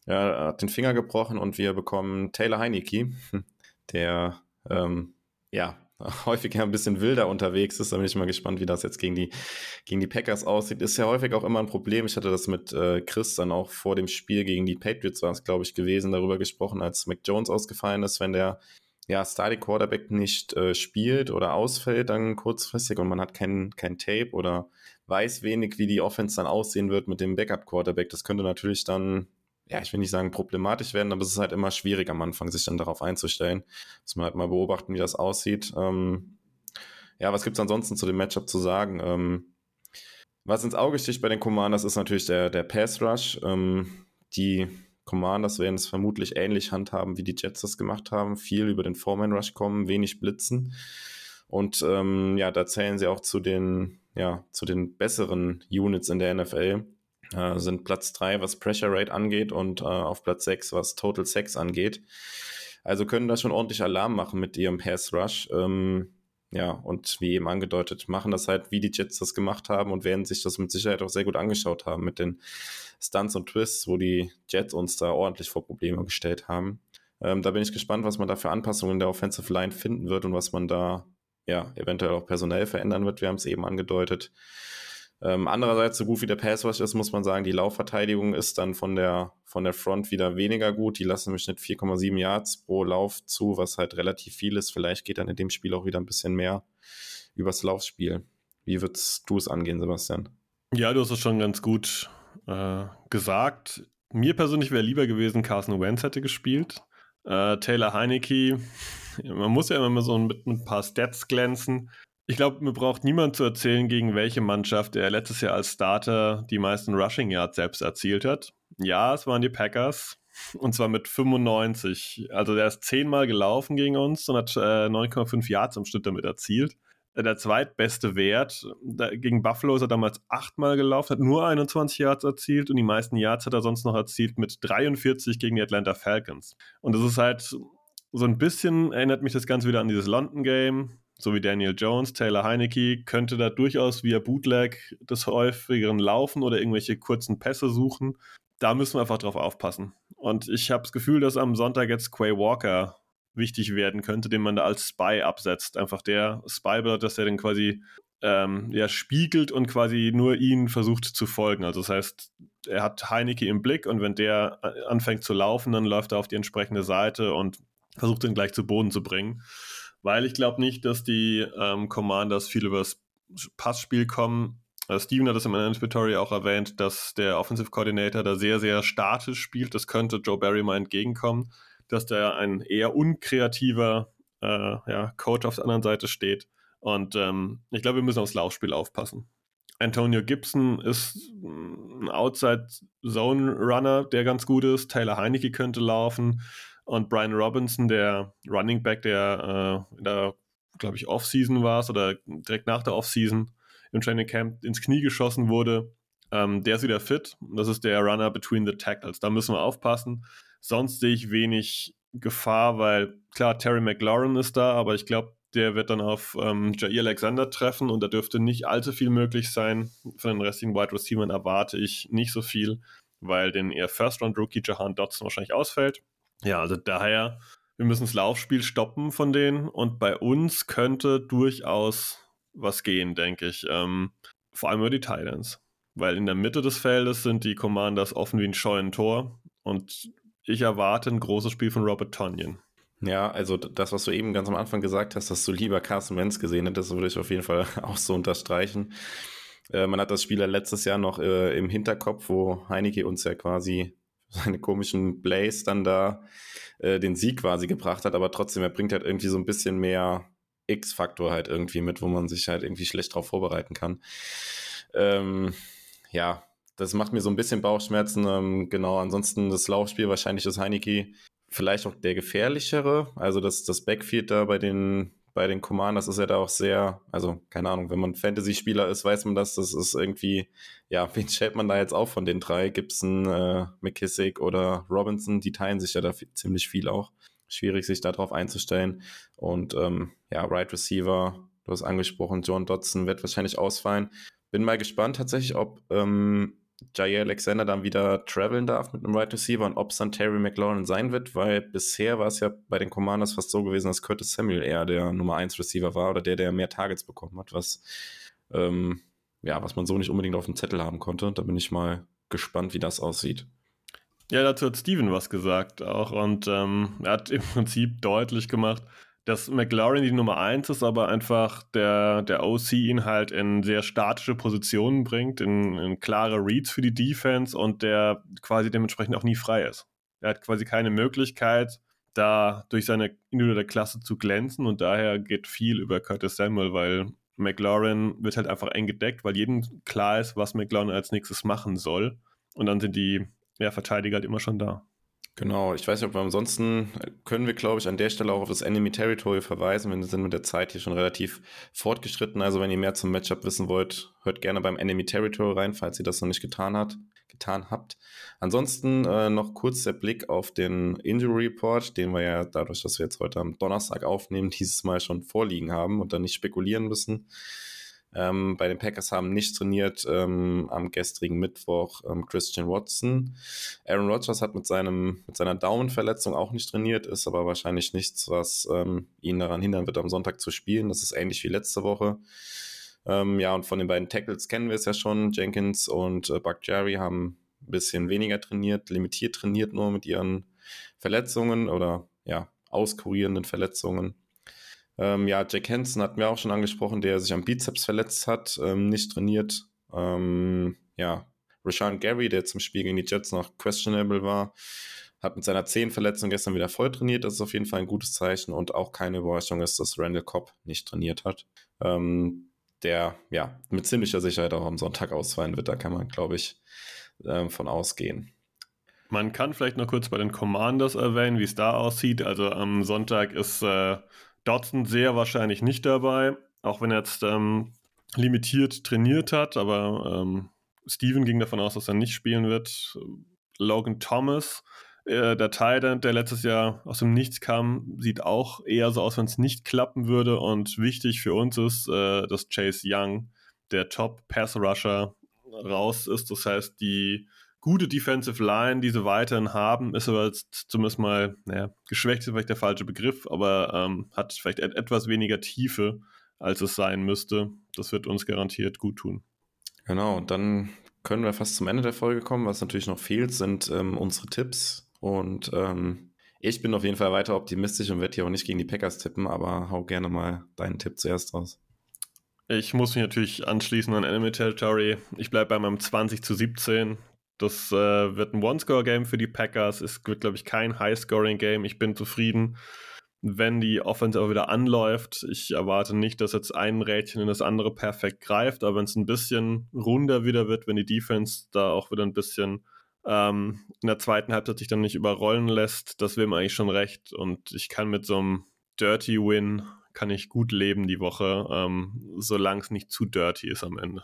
Ja, er hat den Finger gebrochen und wir bekommen Taylor Heineke, [LAUGHS] der ähm, ja [LAUGHS] häufig ja ein bisschen wilder unterwegs ist. Da bin ich mal gespannt, wie das jetzt gegen die, gegen die Packers aussieht. Ist ja häufig auch immer ein Problem. Ich hatte das mit äh, Chris dann auch vor dem Spiel gegen die Patriots, war es, glaube ich, gewesen, darüber gesprochen, als Mac Jones ausgefallen ist, wenn der ja, Starting Quarterback nicht äh, spielt oder ausfällt dann kurzfristig und man hat kein, kein Tape oder weiß wenig, wie die Offense dann aussehen wird mit dem Backup Quarterback. Das könnte natürlich dann ja, ich will nicht sagen problematisch werden, aber es ist halt immer schwierig am Anfang, sich dann darauf einzustellen. Muss man halt mal beobachten, wie das aussieht. Ähm, ja, was gibt es ansonsten zu dem Matchup zu sagen? Ähm, was ins Auge sticht bei den Commanders ist natürlich der, der Pass Rush. Ähm, die Commanders werden es vermutlich ähnlich handhaben, wie die Jets das gemacht haben. Viel über den Foreman Rush kommen, wenig blitzen. Und ähm, ja, da zählen sie auch zu den, ja, zu den besseren Units in der NFL äh, sind Platz 3, was Pressure Rate angeht und äh, auf Platz 6, was Total Sex angeht. Also können das schon ordentlich Alarm machen mit ihrem Pass Rush. Ähm, ja, und wie eben angedeutet, machen das halt, wie die Jets das gemacht haben und werden sich das mit Sicherheit auch sehr gut angeschaut haben mit den Stunts und Twists, wo die Jets uns da ordentlich vor Probleme gestellt haben. Ähm, da bin ich gespannt, was man da für Anpassungen in der Offensive Line finden wird und was man da ja eventuell auch personell verändern wird. Wir haben es eben angedeutet. Ähm, andererseits, so gut wie der Passwash ist, muss man sagen, die Laufverteidigung ist dann von der, von der Front wieder weniger gut. Die lassen im Schnitt 4,7 Yards pro Lauf zu, was halt relativ viel ist. Vielleicht geht dann in dem Spiel auch wieder ein bisschen mehr übers Laufspiel. Wie würdest du es angehen, Sebastian? Ja, du hast es schon ganz gut äh, gesagt. Mir persönlich wäre lieber gewesen, Carson Wentz hätte gespielt. Äh, Taylor Heineke, man muss ja immer so mit ein paar Stats glänzen. Ich glaube, mir braucht niemand zu erzählen, gegen welche Mannschaft er letztes Jahr als Starter die meisten Rushing Yards selbst erzielt hat. Ja, es waren die Packers. Und zwar mit 95. Also der ist zehnmal gelaufen gegen uns und hat äh, 9,5 Yards im Schnitt damit erzielt. Äh, der zweitbeste Wert da, gegen Buffalo ist er damals achtmal gelaufen, hat nur 21 Yards erzielt und die meisten Yards hat er sonst noch erzielt mit 43 gegen die Atlanta Falcons. Und das ist halt so ein bisschen, erinnert mich das Ganze wieder an dieses London Game so wie Daniel Jones, Taylor Heineke, könnte da durchaus via Bootleg des häufigeren laufen oder irgendwelche kurzen Pässe suchen. Da müssen wir einfach drauf aufpassen. Und ich habe das Gefühl, dass am Sonntag jetzt Quay Walker wichtig werden könnte, den man da als Spy absetzt. Einfach der Spy dass er dann quasi ähm, ja, spiegelt und quasi nur ihn versucht zu folgen. Also das heißt, er hat Heineke im Blick und wenn der anfängt zu laufen, dann läuft er auf die entsprechende Seite und versucht ihn gleich zu Boden zu bringen weil ich glaube nicht, dass die ähm, Commanders viel übers Passspiel kommen. Äh, Steven hat das im Inventory auch erwähnt, dass der Offensive Coordinator da sehr, sehr statisch spielt. Das könnte Joe Barry mal entgegenkommen, dass da ein eher unkreativer äh, ja, Coach auf der anderen Seite steht. Und ähm, ich glaube, wir müssen aufs Laufspiel aufpassen. Antonio Gibson ist ein Outside-Zone-Runner, der ganz gut ist. Taylor Heinecke könnte laufen. Und Brian Robinson, der Running Back, der äh, in der, glaube ich, Offseason war es oder direkt nach der Offseason im Training Camp ins Knie geschossen wurde, Ähm, der ist wieder fit. Das ist der Runner between the tackles. Da müssen wir aufpassen. Sonst sehe ich wenig Gefahr, weil klar, Terry McLaurin ist da, aber ich glaube, der wird dann auf ähm, Jair Alexander treffen und da dürfte nicht allzu viel möglich sein. Von den restlichen Wide Receivers erwarte ich nicht so viel, weil den eher First-Round-Rookie Jahan Dotson wahrscheinlich ausfällt. Ja, also daher, wir müssen das Laufspiel stoppen von denen und bei uns könnte durchaus was gehen, denke ich. Ähm, vor allem über die Titans. Weil in der Mitte des Feldes sind die Commanders offen wie ein Scheunentor und ich erwarte ein großes Spiel von Robert Tonyan. Ja, also das, was du eben ganz am Anfang gesagt hast, dass du lieber Carson Wentz gesehen hättest, würde ich auf jeden Fall [LAUGHS] auch so unterstreichen. Äh, man hat das Spiel letztes Jahr noch äh, im Hinterkopf, wo Heineke uns ja quasi seine komischen Blaze dann da äh, den Sieg quasi gebracht hat, aber trotzdem, er bringt halt irgendwie so ein bisschen mehr X-Faktor halt irgendwie mit, wo man sich halt irgendwie schlecht drauf vorbereiten kann. Ähm, ja, das macht mir so ein bisschen Bauchschmerzen. Ähm, genau, ansonsten das Laufspiel wahrscheinlich ist Heineke vielleicht auch der gefährlichere. Also das, das Backfield da bei den, bei den Commanders ist ja da auch sehr, also keine Ahnung, wenn man Fantasy-Spieler ist, weiß man das. Das ist irgendwie, ja, [LAUGHS] wen stellt man da jetzt auf von den drei? Gibson, äh, McKissick oder Robinson? Die teilen sich ja da ziemlich viel auch. Schwierig, sich darauf einzustellen. Und ähm, ja, Right Receiver, du hast angesprochen, John Dodson wird wahrscheinlich ausfallen. Bin mal gespannt tatsächlich, ob ähm, Jair Alexander dann wieder traveln darf mit einem Right Receiver und ob es dann Terry McLaurin sein wird, weil bisher war es ja bei den Commanders fast so gewesen, dass Curtis Samuel eher der Nummer 1 Receiver war oder der, der mehr Targets bekommen hat, was, ähm, ja, was man so nicht unbedingt auf dem Zettel haben konnte. Da bin ich mal gespannt, wie das aussieht. Ja, dazu hat Steven was gesagt auch und ähm, er hat im Prinzip deutlich gemacht, dass McLaurin die Nummer 1 ist, aber einfach der, der OC ihn halt in sehr statische Positionen bringt, in, in klare Reads für die Defense und der quasi dementsprechend auch nie frei ist. Er hat quasi keine Möglichkeit, da durch seine individuelle Klasse zu glänzen und daher geht viel über Curtis Samuel, weil McLaurin wird halt einfach eng gedeckt, weil jedem klar ist, was McLaurin als nächstes machen soll. Und dann sind die ja, Verteidiger halt immer schon da. Genau, ich weiß nicht, ob wir ansonsten können wir, glaube ich, an der Stelle auch auf das Enemy Territory verweisen. Wir sind mit der Zeit hier schon relativ fortgeschritten. Also wenn ihr mehr zum Matchup wissen wollt, hört gerne beim Enemy Territory rein, falls ihr das noch nicht getan hat, getan habt. Ansonsten äh, noch kurz der Blick auf den Injury Report, den wir ja dadurch, dass wir jetzt heute am Donnerstag aufnehmen, dieses Mal schon vorliegen haben und dann nicht spekulieren müssen. Ähm, bei den Packers haben nicht trainiert ähm, am gestrigen Mittwoch ähm, Christian Watson. Aaron Rodgers hat mit, seinem, mit seiner Daumenverletzung auch nicht trainiert, ist aber wahrscheinlich nichts, was ähm, ihn daran hindern wird, am Sonntag zu spielen. Das ist ähnlich wie letzte Woche. Ähm, ja, und von den beiden Tackles kennen wir es ja schon. Jenkins und äh, Buck Jerry haben ein bisschen weniger trainiert, limitiert trainiert nur mit ihren Verletzungen oder ja, auskurierenden Verletzungen. Ähm, ja, Jack Hansen hatten wir auch schon angesprochen, der sich am Bizeps verletzt hat, ähm, nicht trainiert. Ähm, ja, Rashawn Gary, der zum Spiel gegen die Jets noch questionable war, hat mit seiner Zehenverletzung gestern wieder voll trainiert. Das ist auf jeden Fall ein gutes Zeichen und auch keine Überraschung ist, dass Randall Cobb nicht trainiert hat. Ähm, der ja mit ziemlicher Sicherheit auch am Sonntag ausfallen wird. Da kann man, glaube ich, äh, von ausgehen. Man kann vielleicht noch kurz bei den Commanders erwähnen, wie es da aussieht. Also am Sonntag ist äh, Dodson sehr wahrscheinlich nicht dabei, auch wenn er jetzt ähm, limitiert trainiert hat, aber ähm, Steven ging davon aus, dass er nicht spielen wird. Logan Thomas, äh, der Titan, der letztes Jahr aus dem Nichts kam, sieht auch eher so aus, wenn es nicht klappen würde. Und wichtig für uns ist, äh, dass Chase Young, der Top-Pass-Rusher, raus ist. Das heißt, die gute Defensive Line, die sie weiterhin haben, ist aber jetzt zumindest mal, naja, geschwächt ist vielleicht der falsche Begriff, aber ähm, hat vielleicht et etwas weniger Tiefe, als es sein müsste. Das wird uns garantiert gut tun. Genau, dann können wir fast zum Ende der Folge kommen. Was natürlich noch fehlt, sind ähm, unsere Tipps. Und ähm, ich bin auf jeden Fall weiter optimistisch und werde hier auch nicht gegen die Packers tippen, aber hau gerne mal deinen Tipp zuerst raus. Ich muss mich natürlich anschließen an Enemy Territory. Ich bleibe bei meinem 20 zu 17. Das äh, wird ein One-Score-Game für die Packers. Es wird, glaube ich, kein High-Scoring-Game. Ich bin zufrieden, wenn die Offense aber wieder anläuft. Ich erwarte nicht, dass jetzt ein Rädchen in das andere perfekt greift, aber wenn es ein bisschen runder wieder wird, wenn die Defense da auch wieder ein bisschen ähm, in der zweiten Halbzeit sich dann nicht überrollen lässt, das wäre mir eigentlich schon recht. Und ich kann mit so einem Dirty Win kann ich gut leben die Woche, ähm, solange es nicht zu dirty ist am Ende.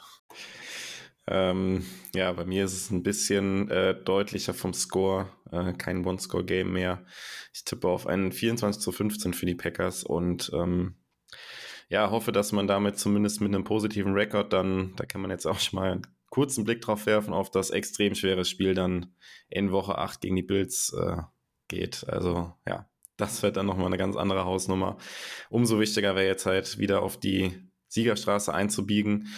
Ähm, ja, bei mir ist es ein bisschen äh, deutlicher vom Score. Äh, kein One-Score-Game mehr. Ich tippe auf einen 24 zu 15 für die Packers und ähm, ja, hoffe, dass man damit zumindest mit einem positiven Rekord dann, da kann man jetzt [LAUGHS] auch schon mal einen kurzen Blick drauf werfen, auf das extrem schwere Spiel dann in Woche 8 gegen die Bills äh, geht. Also ja, das wird dann nochmal eine ganz andere Hausnummer. Umso wichtiger wäre jetzt halt wieder auf die Siegerstraße einzubiegen.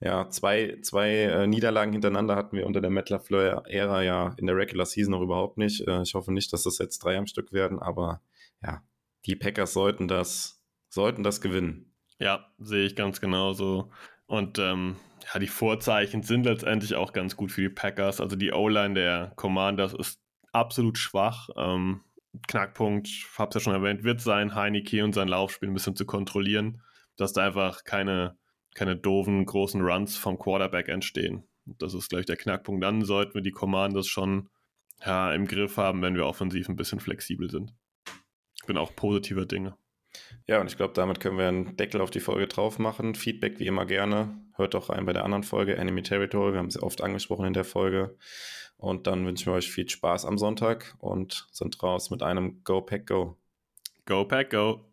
Ja, zwei, zwei äh, Niederlagen hintereinander hatten wir unter der Matt LaFleur-Ära ja in der Regular Season noch überhaupt nicht. Äh, ich hoffe nicht, dass das jetzt drei am Stück werden, aber ja, die Packers sollten das, sollten das gewinnen. Ja, sehe ich ganz genauso. Und ähm, ja, die Vorzeichen sind letztendlich auch ganz gut für die Packers. Also die O-Line der Commanders ist absolut schwach. Ähm, Knackpunkt, hab's ja schon erwähnt, wird sein, Heineke und sein Laufspiel ein bisschen zu kontrollieren, dass da einfach keine, keine doofen großen Runs vom Quarterback entstehen. Das ist, glaube ich, der Knackpunkt. Dann sollten wir die Commanders schon ja, im Griff haben, wenn wir offensiv ein bisschen flexibel sind. Ich bin auch positiver Dinge. Ja, und ich glaube, damit können wir einen Deckel auf die Folge drauf machen. Feedback wie immer gerne. Hört doch rein bei der anderen Folge, Enemy Territory. Wir haben sie oft angesprochen in der Folge. Und dann wünschen wir euch viel Spaß am Sonntag und sind raus mit einem Go Pack Go. Go Pack Go.